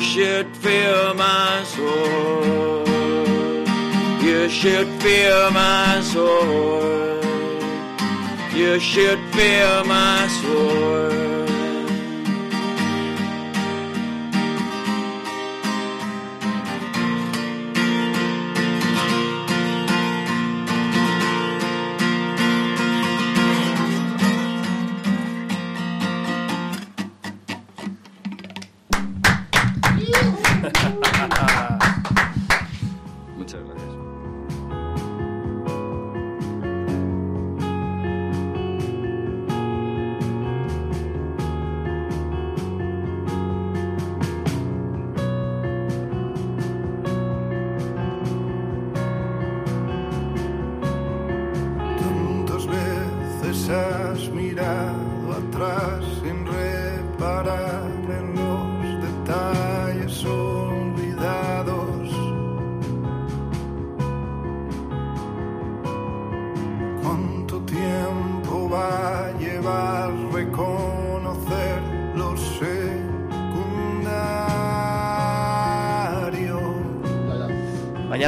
should fill my soul. You should fill my soul. You should fill my soul. Has mirado atrás sin reparar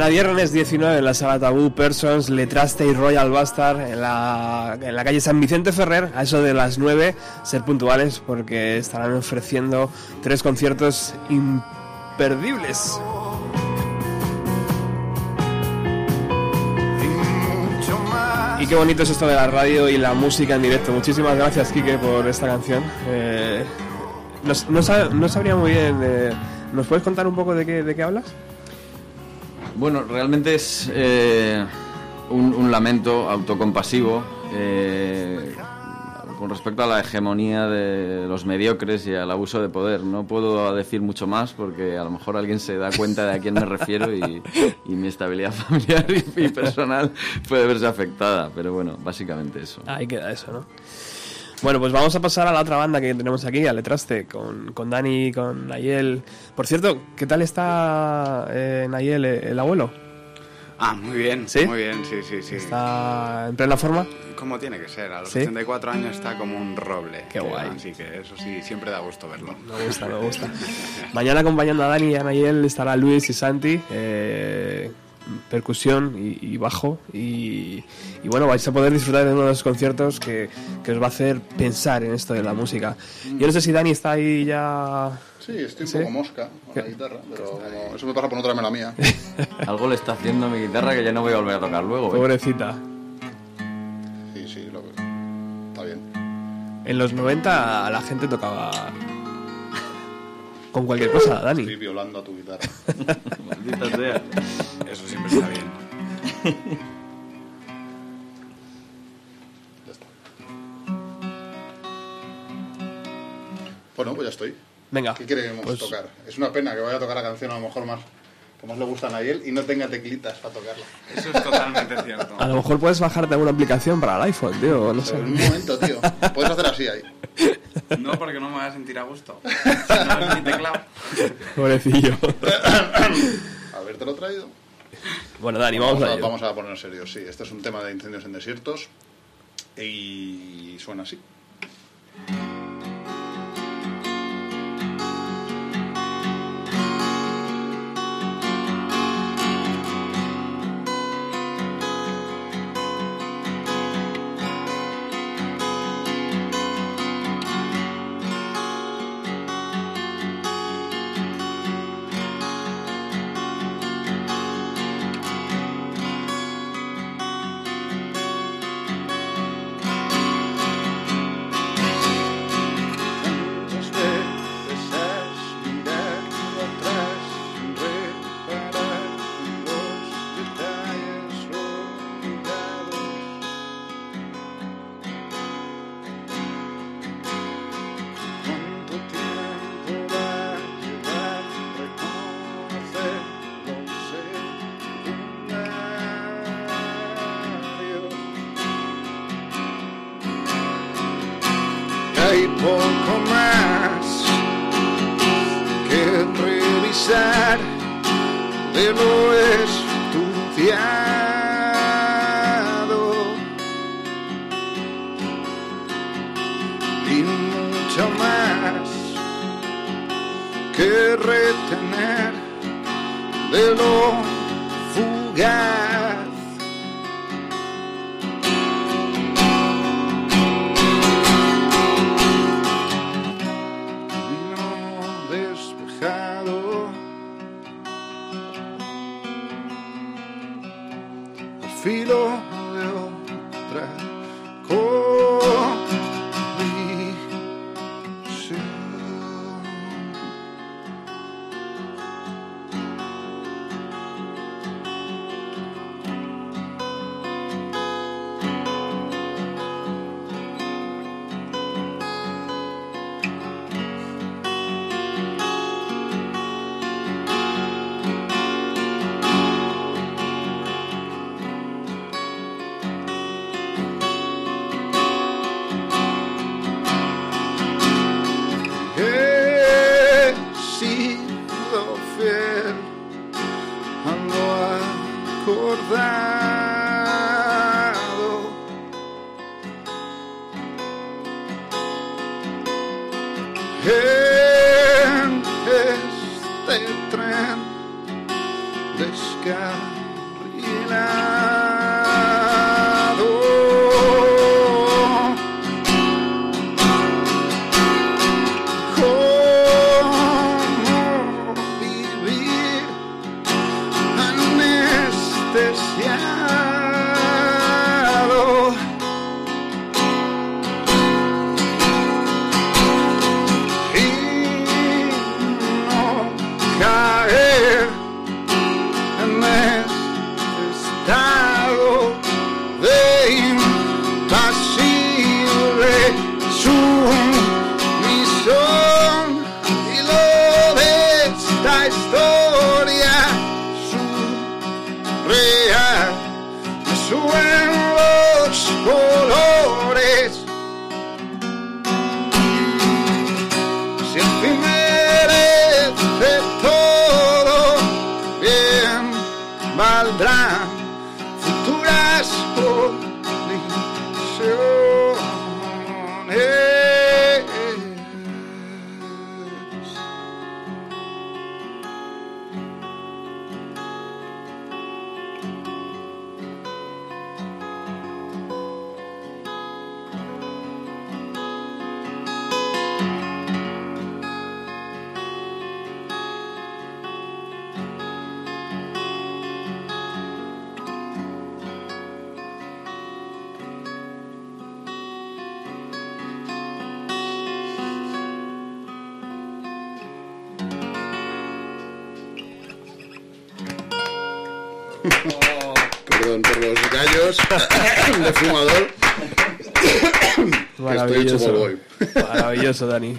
Viernes 19 en la sala Tabú, Persons, Letraste y Royal Bastard en la, calle San Vicente Ferrer, a eso de las 9, ser puntuales porque estarán ofreciendo tres conciertos imperdibles. Y qué bonito es esto de la radio y la música en directo. Muchísimas gracias, Kike, por esta canción. Eh, no sabría muy bien. eh, ¿Nos puedes contar un poco de qué, de qué hablas? Bueno, realmente es eh, un, lamento autocompasivo, eh, con respecto a la hegemonía de los mediocres y al abuso de poder. No puedo decir mucho más porque a lo mejor alguien se da cuenta de a quién me refiero y, mi estabilidad <laughs> familiar y personal puede verse afectada. Pero bueno, básicamente eso. Ahí queda eso, ¿no? Bueno, pues vamos a pasar a la otra banda que tenemos aquí, a Letraste, con, con Dani, con Nayel. Por cierto, ¿qué tal está eh, Nayel, eh, el abuelo? Ah, muy bien, ¿Sí? muy bien, sí, sí, sí. ¿Está en plena forma? Como tiene que ser, a los ¿Sí? 84 años está como un roble. Qué guay. Así que eso sí, siempre da gusto verlo. Me gusta, me gusta. Mañana acompañando a Dani y a Nayel estará Luis y Santi, eh, percusión y, y bajo. Y, y bueno, vais a poder disfrutar de uno de los conciertos que, que os va a hacer pensar en esto de la música. Yo no sé si Dani está ahí ya... Sí, estoy un ¿Sí? poco mosca con la guitarra, pero como- eso me pasa por no traerme la mía. <laughs> Algo le está haciendo a mi guitarra que ya no voy a volver a tocar luego. ¿eh? Pobrecita. Sí, sí, lo está bien. En los 90 la gente tocaba con cualquier cosa, Estoy Dani. violando a tu guitarra. <laughs> Maldita sea. Eso siempre está bien. <laughs> Ya está. Bueno, pues ya estoy. Venga. ¿Qué queremos pues- tocar? Es una pena que vaya a tocar la canción a lo mejor más que más le gustan a él y no tenga teclitas para tocarla. Eso es totalmente cierto. A lo mejor puedes bajarte alguna aplicación para el iPhone, tío. No sé. En un momento, tío. Puedes hacer así ahí. No, porque no me voy a sentir a gusto. <laughs> No es mi teclado. Pobrecillo. Habértelo traído. Bueno, Dani, vamos, a, a vamos a ponernos serios, sí. Este es un tema de incendios en desiertos y suena así. Dani.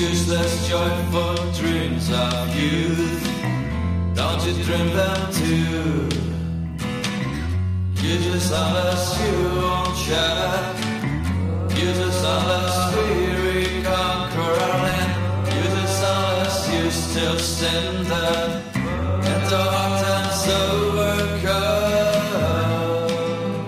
Useless, joyful dreams of youth. Don't you dream them too? Useless unless you won't up. Useless unless we reconquer our land. Useless unless you still stand there. And the hard times overcome.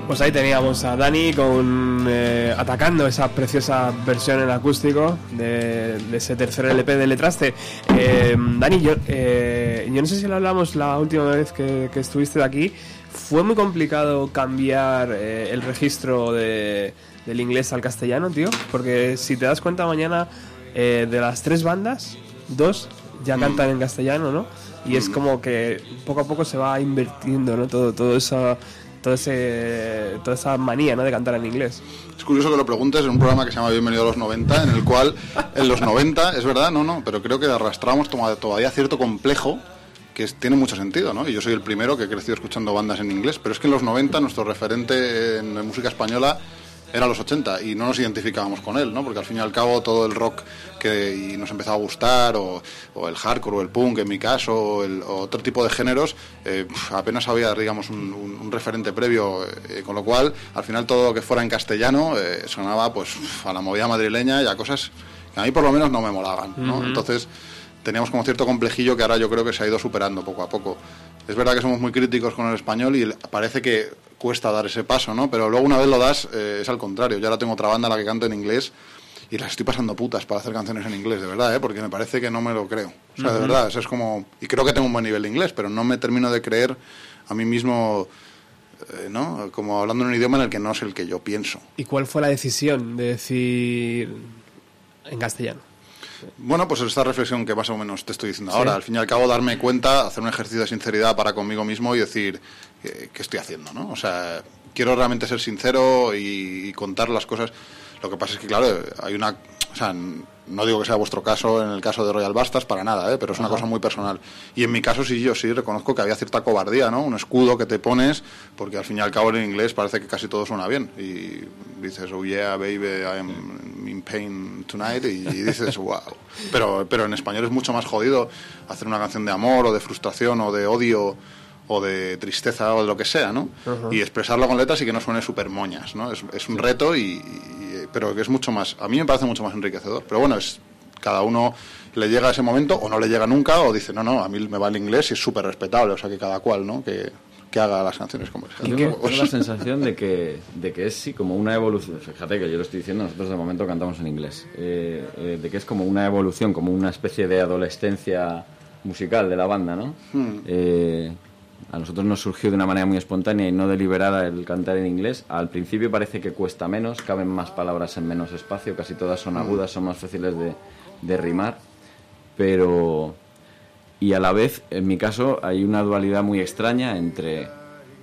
Pues ahí teníamos a Dani con eh, atacando esa preciosa versión en acústico de, de ese tercer LP de Letraste. Eh, Dani, yo, eh, yo no sé si lo hablamos la última vez que, que estuviste de aquí. ¿Fue muy complicado cambiar eh, el registro de- del inglés al castellano, tío? Porque si te das cuenta mañana, de las tres bandas, dos ya cantan en castellano, ¿no? Y es como que poco a poco se va invirtiendo, ¿no? Todo, todo eso, toda esa manía, ¿no? De cantar en inglés. Es curioso que lo preguntes en un programa que se llama Bienvenido a los 90, en el cual en los 90, es verdad, no, no, pero creo que arrastramos todavía cierto complejo que tiene mucho sentido, ¿no? Y yo soy el primero que he crecido escuchando bandas en inglés, pero es que en los 90 nuestro referente en música española era los 80 y no nos identificábamos con él, ¿no? Porque al fin y al cabo todo el rock que y nos empezaba a gustar, o, o el hardcore, o el punk en mi caso, o, el- o otro tipo de géneros, eh, apenas había, digamos, un, un- un referente previo, eh, con lo cual al final todo lo que fuera en castellano eh, sonaba pues a la movida madrileña y a cosas que a mí por lo menos no me molaban, ¿no? Entonces teníamos como cierto complejillo que ahora yo creo que se ha ido superando poco a poco. Es verdad que somos muy críticos con el español y parece que cuesta dar ese paso, ¿no? Pero luego una vez lo das eh, es al contrario. Yo ahora tengo otra banda a la que canto en inglés y las estoy pasando putas para hacer canciones en inglés, de verdad, ¿eh? Porque me parece que no me lo creo. O sea, de Ujú. verdad, eso es como... Y creo que tengo un buen nivel de inglés, pero no me termino de creer a mí mismo, eh, ¿no? Como hablando en un idioma en el que no es el que yo pienso. ¿Y cuál fue la decisión de decir en castellano? Bueno, pues esta reflexión que más o menos te estoy diciendo Sí. ahora. Al fin y al cabo, darme cuenta, hacer un ejercicio de sinceridad para conmigo mismo y decir eh, qué estoy haciendo, ¿no? O sea, quiero realmente ser sincero y, y contar las cosas. Lo que pasa es que, claro, hay una... O sea, no digo que sea vuestro caso en el caso de Royal Bastas, para nada, ¿eh? pero es una Ajá. cosa muy personal. Y en mi caso sí, yo sí reconozco que había cierta cobardía, ¿no? Un escudo que te pones, porque al fin y al cabo en inglés parece que casi todo suena bien. Y dices, oh yeah, baby, I'm in pain tonight, y, y dices, <laughs> wow. Pero, pero en español es mucho más jodido hacer una canción de amor, o de frustración, o de odio, o de tristeza, o de lo que sea, ¿no? Ajá. Y expresarlo con letras y que no suene súper moñas, ¿no? Es, es un reto, y, y- pero que es mucho más, a mí me parece mucho más enriquecedor. Pero bueno, es cada uno le llega a ese momento o no le llega nunca o dice, no, no, a mí me va el inglés y es súper respetable, o sea que cada cual, ¿no? Que, que haga las canciones como tengo, tengo la sensación de que, de que es sí como una evolución. Fíjate que yo lo estoy diciendo, nosotros de momento cantamos en inglés. eh, eh, de que es como una evolución, como una especie de adolescencia musical de la banda, ¿no? Hmm. Eh, a nosotros nos surgió de una manera muy espontánea y no deliberada el cantar en inglés. Al principio parece que cuesta menos, caben más palabras en menos espacio, casi todas son Mm. agudas, son más fáciles de, de rimar, pero... Y a la vez, en mi caso, hay una dualidad muy extraña entre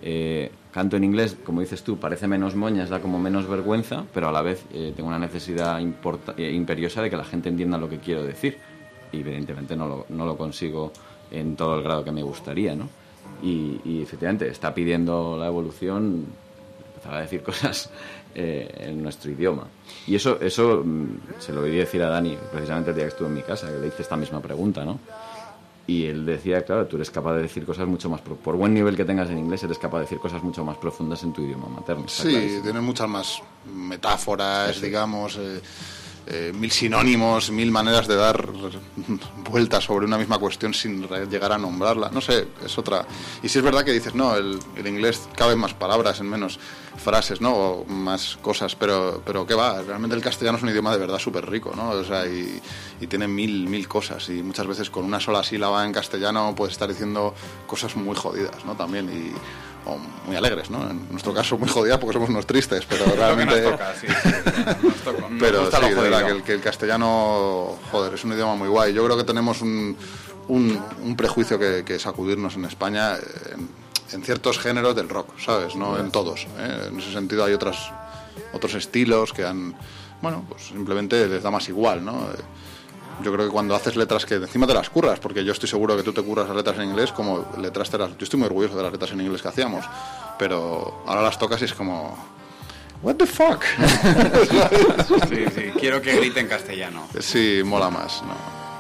eh, canto en inglés, como dices tú, parece menos moñas, da como menos vergüenza, pero a la vez eh, tengo una necesidad eh, imperiosa de que la gente entienda lo que quiero decir. Y evidentemente no lo, no lo consigo en todo el grado que me gustaría, ¿no? Y, y efectivamente está pidiendo la evolución empezar a decir <laughs> cosas eh, en nuestro idioma. Y eso, eso mm, se lo oí decir a Dani precisamente el día que estuve en mi casa, que le hice esta misma pregunta, ¿no? Y él decía, claro, tú eres capaz de decir cosas mucho más... Por buen nivel que tengas en inglés, eres capaz de decir cosas mucho más profundas en tu idioma materno. Sí, tienen muchas más metáforas, digamos, eh, eh, mil sinónimos, mil maneras de dar vueltas sobre una misma cuestión sin llegar a nombrarla. No sé, es otra. Y sí es verdad que dices, no, el, inglés cabe en más palabras, en menos frases, ¿no? O más cosas, pero, pero ¿qué va? Realmente el castellano es un idioma de verdad súper rico, ¿no? O sea, y, tiene mil, mil cosas. Y muchas veces con una sola sílaba en castellano puedes estar diciendo cosas muy jodidas, ¿no? También, o muy alegres, ¿no? En nuestro caso muy jodidas porque somos unos tristes, pero <laughs> realmente... nos toca, sí. Nos toca. <laughs> Nos Pero gusta sí, lo de verdad que el, que el castellano, joder, es un idioma muy guay. Yo creo que tenemos un, un, un prejuicio que, que sacudirnos en España en, en ciertos géneros del rock, ¿sabes? No en todos. ¿eh? En ese sentido hay otras, otros estilos que han, bueno, pues simplemente les da más igual, ¿no? Yo creo que cuando haces letras que encima te las curras, porque yo estoy seguro que tú te curras las letras en inglés como letras te las... Yo estoy muy orgulloso de las letras en inglés que hacíamos, pero ahora las tocas y es como... What the fuck? <laughs> Sí, sí, quiero que grite en castellano. Sí, mola más, no,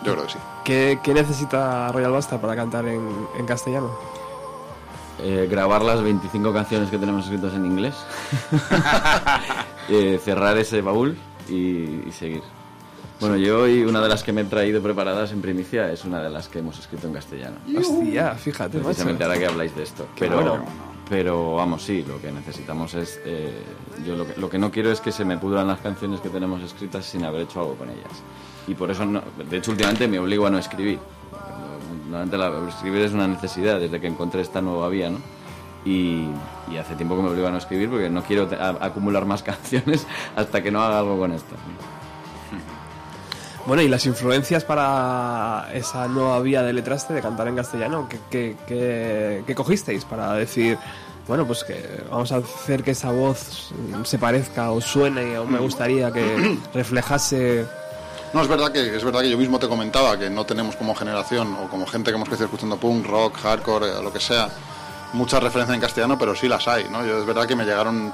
yo creo que sí. ¿Qué, qué necesita Royal Basta para cantar en, en castellano? Eh, grabar las 25 canciones que tenemos escritas en inglés, <laughs> <laughs> Eh, cerrar ese baúl y, y seguir. Bueno, yo hoy una de las que me he traído preparadas en primicia es una de las que hemos escrito en castellano. Hostia, fíjate, macho. Precisamente ahora que habláis de esto. Qué Pero, bueno. pero vamos, sí, lo que necesitamos es... eh, yo lo que, lo que no quiero es que se me pudran las canciones que tenemos escritas sin haber hecho algo con ellas. Y por eso, no- de hecho, últimamente me obligo a no escribir. Normalmente la- escribir es una necesidad desde que encontré esta nueva vía, ¿no? Y, y hace tiempo que me obligo a no escribir porque no quiero acumular más <laughs> canciones hasta que no haga algo con estas. Bueno, y las influencias para esa nueva vía de letraste de cantar en castellano, ¿qué, qué, qué- qué cogisteis para decir, bueno, pues que vamos a hacer que esa voz mm, se parezca o suene o me gustaría que <clears throat> reflejase... No, es verdad que es verdad que yo mismo te comentaba que no tenemos como generación o como gente que hemos crecido escuchando punk, rock, hardcore, eh, lo que sea, muchas referencias en castellano, pero sí las hay, ¿no? Yo es verdad que me llegaron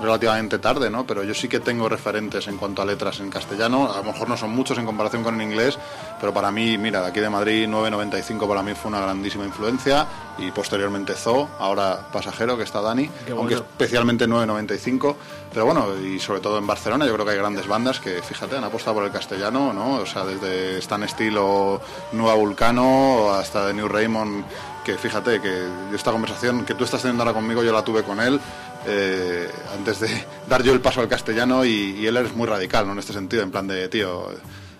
relativamente tarde, ¿no? Pero yo sí que tengo referentes en cuanto a letras en castellano, a lo mejor no son muchos en comparación con el inglés, pero para mí, mira, de aquí de Madrid 995 para mí fue una grandísima influencia. Y posteriormente Zoo, ahora Pasajero que está Dani, aunque especialmente 995, pero bueno, y sobre todo en Barcelona yo creo que hay grandes bandas que, fíjate, han apostado por el castellano, ¿no? O sea, desde Stan Steel o Nueva Vulcano hasta The New Raymond, que fíjate que esta conversación que tú estás teniendo ahora conmigo yo la tuve con él eh, antes de <laughs> dar yo el paso al castellano y, él es muy radical, ¿no? En este sentido, en plan de, tío,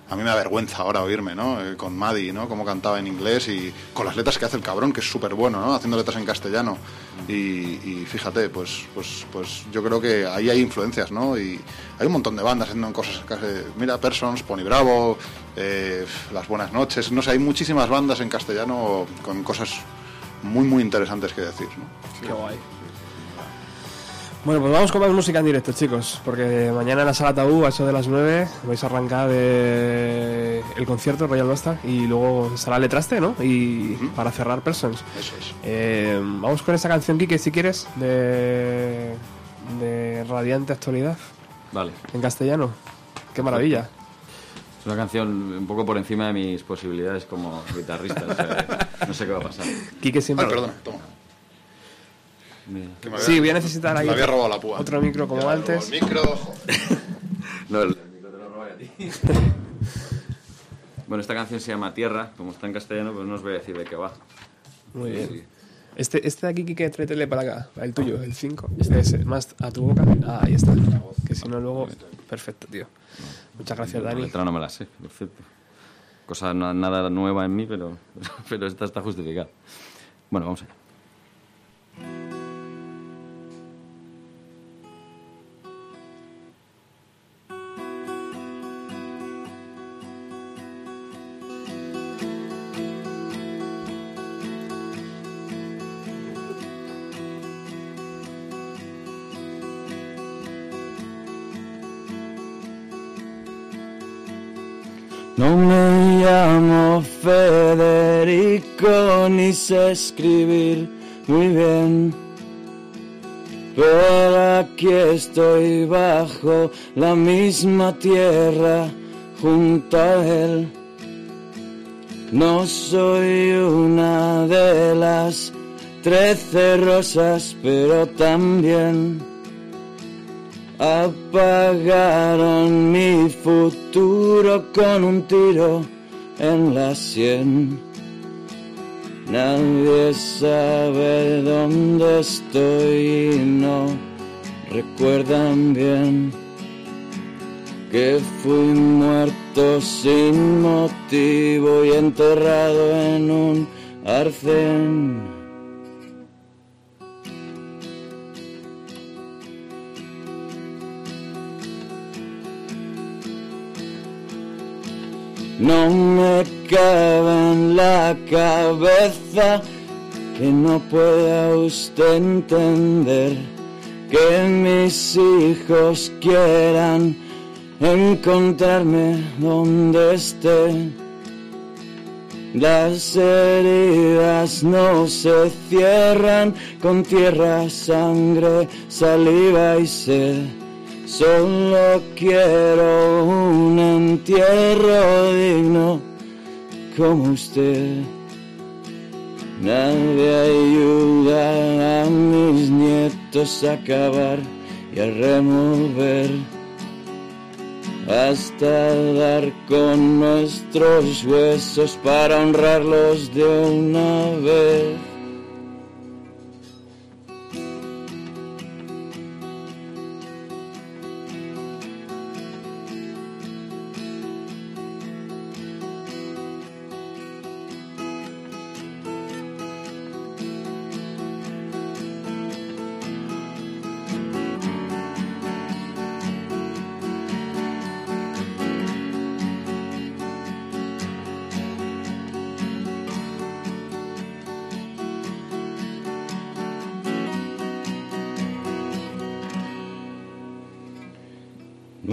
a mí me da vergüenza ahora oírme, ¿no? Eh, con Maddie, ¿no? Cómo cantaba en inglés y con las letras que hace el cabrón, que es súper bueno, ¿no? Haciendo letras en castellano. Y, y fíjate, pues, pues, pues yo creo que ahí hay influencias, ¿no? Y hay un montón de bandas haciendo cosas. casi- Mira, Persons, Pony Bravo, eh, Las Buenas Noches, no sé, hay muchísimas bandas en castellano con cosas muy, muy interesantes que decir, ¿no? Qué guay. Bueno, pues vamos con más música en directo, chicos, porque mañana en la sala Tabú, a eso de las 9, vais a arrancar eh, el concierto Royal Basta y luego estará Letraste, ¿no? Y para cerrar Persons. Eso es. Eh, vamos con esa canción, Kike, si quieres, de, de Radiante Actualidad, Vale. en castellano. Qué maravilla. Es una canción un poco por encima de mis posibilidades como guitarrista. o sea, no sé qué va a pasar. <laughs> Quique siempre... Ay, perdona, toma. Sí, voy a necesitar ahí Me había otro- robado la púa. otro micro como antes. El micro, joder. <laughs> No, el micro te lo robé a ti. <laughs> Bueno, esta canción se llama Tierra, como está en castellano, pues no os voy a decir de qué va. Muy bien. Sí. Este, este de aquí, Kike, tráetele para acá, el tuyo, el 5. Este es más a tu boca. Ah, ahí está. Que si no, luego. Perfecto, tío. Muchas gracias, La Dani. letra no me la sé, perfecto. Cosa na- nada nueva en mí, pero, <laughs> pero esta está justificada. Bueno, vamos allá. Escribir muy bien. Pero aquí estoy bajo la misma tierra junto a él. No soy una de las trece rosas, pero también apagaron mi futuro con un tiro en la sien. Nadie sabe dónde estoy y no recuerdan bien que fui muerto sin motivo y enterrado en un arcén. No me cabe en la cabeza que no pueda usted entender que mis hijos quieran encontrarme donde esté. Las heridas no se cierran con tierra, sangre, saliva y sed. Solo quiero un entierro digno como usted. Nadie ayuda a mis nietos a acabar y a remover hasta dar con nuestros huesos para honrarlos de una vez.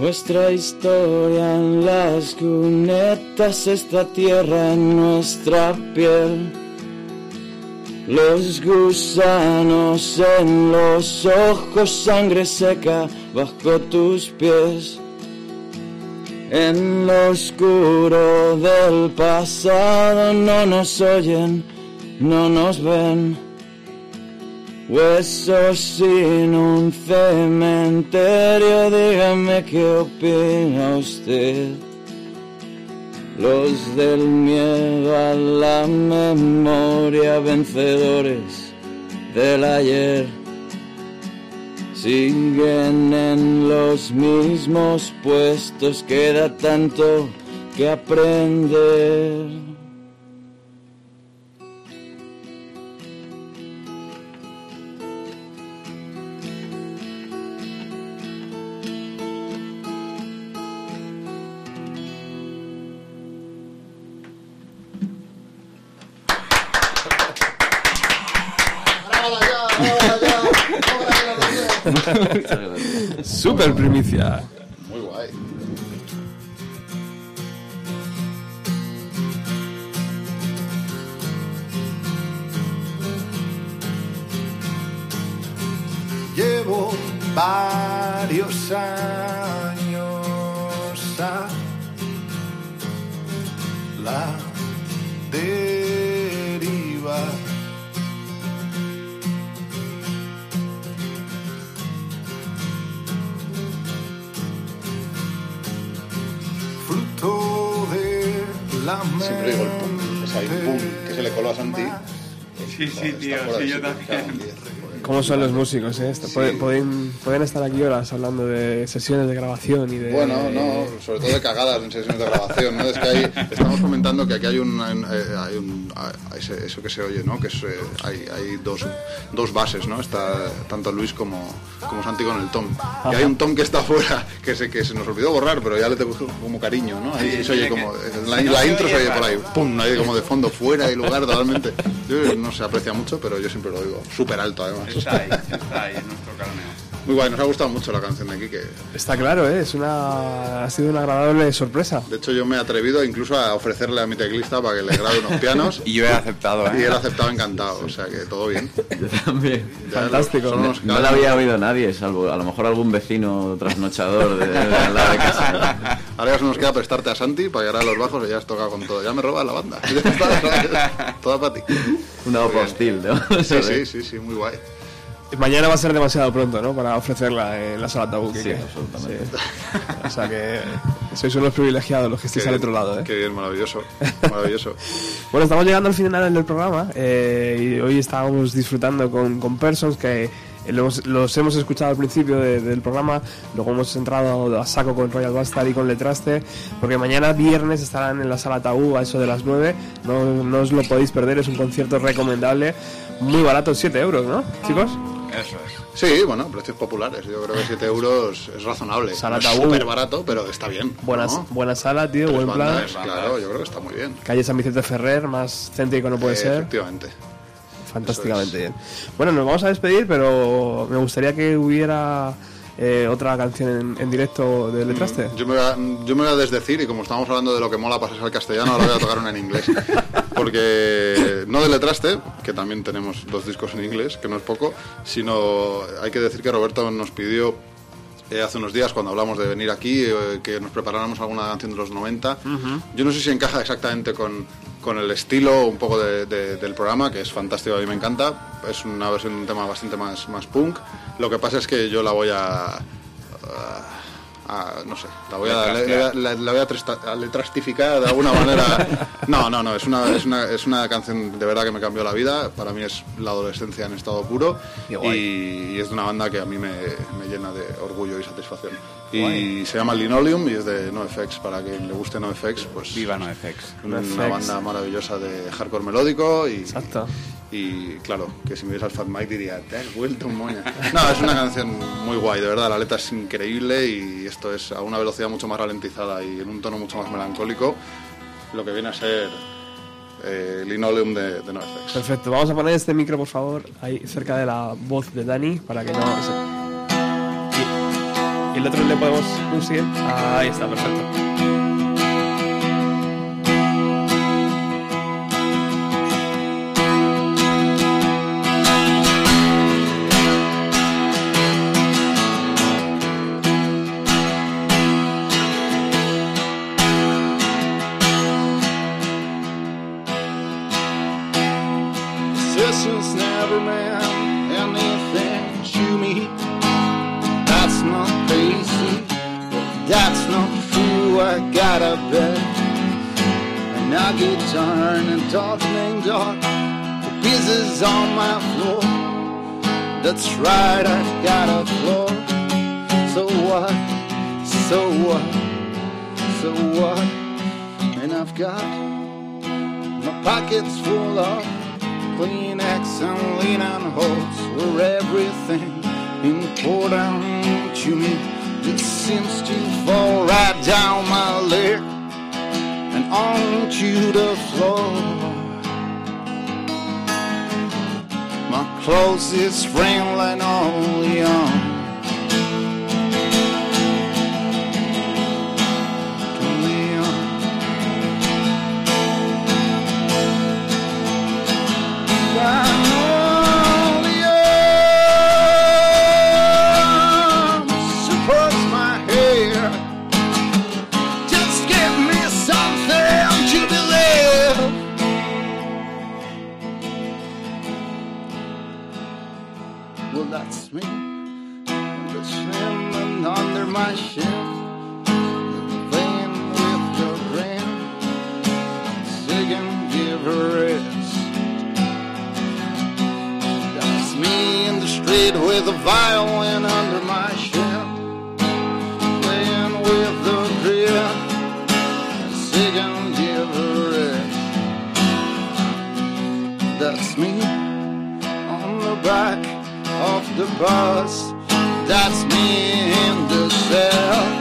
Nuestra historia en las cunetas, esta tierra en nuestra piel. Los gusanos en los ojos, sangre seca bajo tus pies. En lo oscuro del pasado no nos oyen, no nos ven. Huesos sin un cementerio, dígame qué opina usted. Los del miedo a la memoria, vencedores del ayer, siguen en los mismos puestos, queda tanto que aprender. Primicia. Muy guay. Llevo varios años a la Siempre digo el pum. Pues hay un pum que se le coló a Santi. Sí, sí, tío, sí, yo también. ¿Cómo son los músicos? Eh? Esto- pueden- Pueden, estar aquí horas hablando de sesiones de grabación y de. Bueno, no, sobre todo de cagadas en sesiones de grabación, ¿no? Es que hay, estamos comentando que aquí hay un, eh, hay un hay ese- eso que se oye, ¿no? Que es, eh, hay, hay dos, dos bases, ¿no? Está tanto Luis como, como Santi con el tom. Y hay un tom que está afuera, que se, que se nos olvidó borrar, pero ya le tengo como cariño, ¿no? Ahí Sí, se oye como, la, la intro se oye por ahí, pum, ahí como de fondo, fuera de lugar totalmente. Yo- no se aprecia mucho, pero yo siempre lo digo, súper alto además. Está ahí, está ahí en nuestro carneo. Muy guay, nos ha gustado mucho la canción de aquí, que Está claro, ¿eh? Es una, ha sido una agradable sorpresa. De hecho, yo me he atrevido incluso a ofrecerle a mi teclista para que le grabe unos pianos. <laughs> Y yo he aceptado, Y ¿eh? él ha aceptado encantado, o sea que todo bien. Yo también. Ya Fantástico. unos No la había oído nadie, salvo a lo mejor algún vecino trasnochador de, de al lado de casa. <laughs> Ahora ya nos queda prestarte a Santi para llegar a los bajos y ya has tocado con todo. Ya me robas la banda. <laughs> Toda para ti. Una opa hostil, ¿no? Sí, sí, sí, sí, muy guay. Mañana va a ser demasiado pronto, ¿no? Para ofrecerla en la sala tabú. Sí, absolutamente. Sí. O sea que sois unos privilegiados los que estáis al otro lado, ¿eh? Qué bien, maravilloso. <laughs> Maravilloso. Bueno, estamos llegando al final del programa eh, y hoy estábamos disfrutando con, con Persons que los, los hemos escuchado al principio de- del programa, luego hemos entrado a saco con Royal Bastard y con Letraste, porque mañana viernes estarán en la sala Tabú a eso de las 9, no, no os lo podéis perder, es un concierto recomendable, muy barato, 7 euros, ¿no, chicos? Eso es. Sí, bueno, precios populares. Yo creo que 7 euros es razonable. Sala No es tabú. súper barato, pero está bien. Buena, ¿no? buena sala, tío, Tres buen plan. Claro, yo creo que está muy bien. Calle San Vicente Ferrer, más céntrico no puede Eh, ser. Efectivamente. Fantásticamente bien. Bueno, nos vamos a despedir, pero me gustaría que hubiera eh, otra canción en, en directo de Letraste. Yo me, voy a, yo me voy a desdecir y como estamos hablando de lo que mola pasarse al castellano, ahora voy a tocar una en inglés. <laughs> Porque no de letraste, que también tenemos dos discos en inglés, que no es poco, sino hay que decir que Roberto nos pidió eh, hace unos días cuando hablamos de venir aquí eh, que nos preparáramos alguna canción de los 90. Yo no sé si encaja exactamente con, con el estilo un poco de- de- del programa, que es fantástico, a mí me encanta. Es una versión de un tema bastante más, más punk. Lo que pasa es que yo la voy a... a- no sé, la voy a, la, la- la voy a, tresta- a letrastificar de alguna manera. <laughs> No, no, no, es una, es, una, es una canción de verdad que me cambió la vida. Para mí es la adolescencia en estado puro y es de una banda que a mí me, me llena de orgullo y satisfacción. Y se llama Linoleum y es de NoFX. Para quien le guste NoFX, pues Viva NoFX. una NoFX. banda maravillosa de hardcore melódico y, Exacto. y claro, que si me ves al Fat Mike diría, te has vuelto un moña. No, es una canción muy guay, de verdad, la letra es increíble y esto es a una velocidad mucho más ralentizada y en un tono mucho más melancólico, lo que viene a ser eh, Linoleum de, de NoFX. Perfecto, vamos a poner este micro, por favor, ahí cerca de la voz de Dani, para que no... se- Y, el otro le podemos conseguir... Ahí está, perfecto. Darkening dark. The pieces on my floor. That's right, I've got a floor. So what? So what? So what? And I've got my pockets full of Kleenex and lean and holds were everything important to me. Just seems to fall right down my leg onto the floor. My clothes is only on. My ship. Playing with the rain. Singing, give her rest. That's me in the street with a violin under my shin. Playing with the grid. Singing, give her rest. That's me on the back of the bus. That's me in the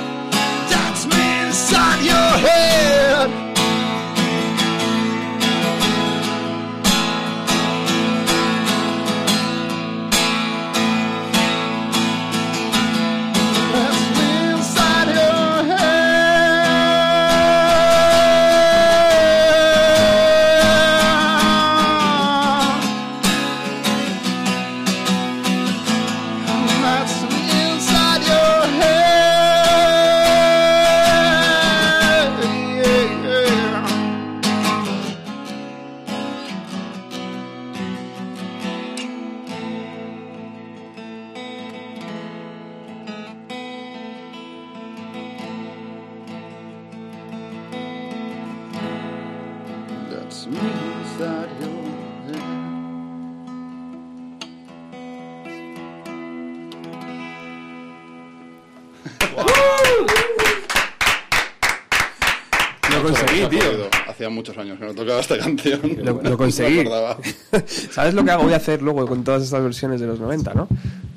no tocaba esta canción. Lo, No lo me conseguí. acordaba. <laughs> ¿Sabes lo que hago? Voy a hacer luego con todas estas versiones de los 90, ¿no?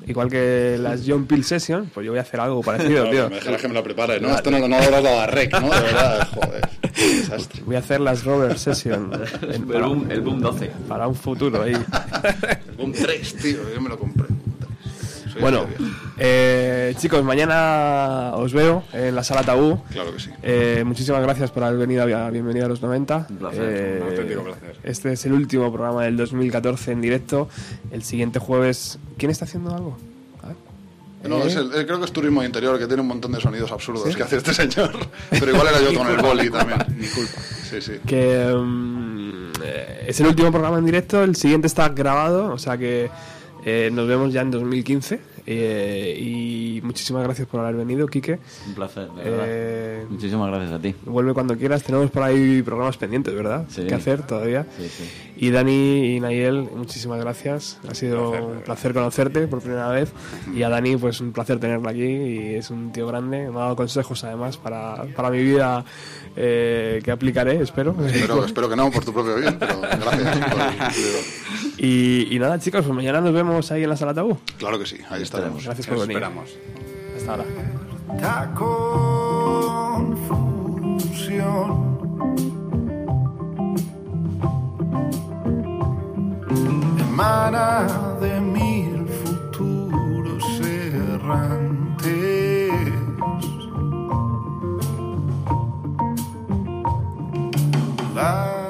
Igual que las John Peel Session, pues yo voy a hacer algo parecido, No, tío. Me dejarás que me la prepare, ¿no? Esto no, no lo habrás dado a rec, ¿no? De verdad, <laughs> joder. Qué desastre. Voy a hacer las Robert Session <laughs> El boom, el boom 12. para un futuro ahí. Un 3, tío, yo me lo compré. Soy Bueno. Eh, chicos, mañana os veo en la sala Tabú. Claro que sí. Eh, muchísimas gracias por haber venido a Bienvenido a los 90. Un placer, Eh, un auténtico placer. Este es el último programa del 2014 en directo. El siguiente jueves. ¿Quién está haciendo algo? A ver. No, Eh, es el- creo que es turismo interior, que tiene un montón de sonidos absurdos que hace este señor. Pero igual era yo con el boli también. <laughs> Mi culpa. Sí, sí. que eh, es el último programa en directo, el siguiente está grabado, o sea que eh, nos vemos ya en 2015 eh, y muchísimas gracias por haber venido, Quique. Un placer, de verdad. Eh, Muchísimas gracias a ti. vuelve cuando quieras, tenemos por ahí programas pendientes, ¿verdad? Sí. Que hacer todavía. Sí, sí. Y Dani y Nayel, muchísimas gracias. Ha sido un placer conocerte por primera vez. Y a Dani, pues un placer tenerlo aquí. Y es un tío grande. Me ha dado consejos además para, para mi vida eh, que aplicaré, espero. Espero, espero, que no, por tu propio bien, pero gracias. Y, y, nada, chicos, pues mañana nos vemos ahí en la sala tabú. Claro que sí, ahí estaremos. Gracias por venir. esperamos. Hasta ahora. semana de mil futuros errantes. La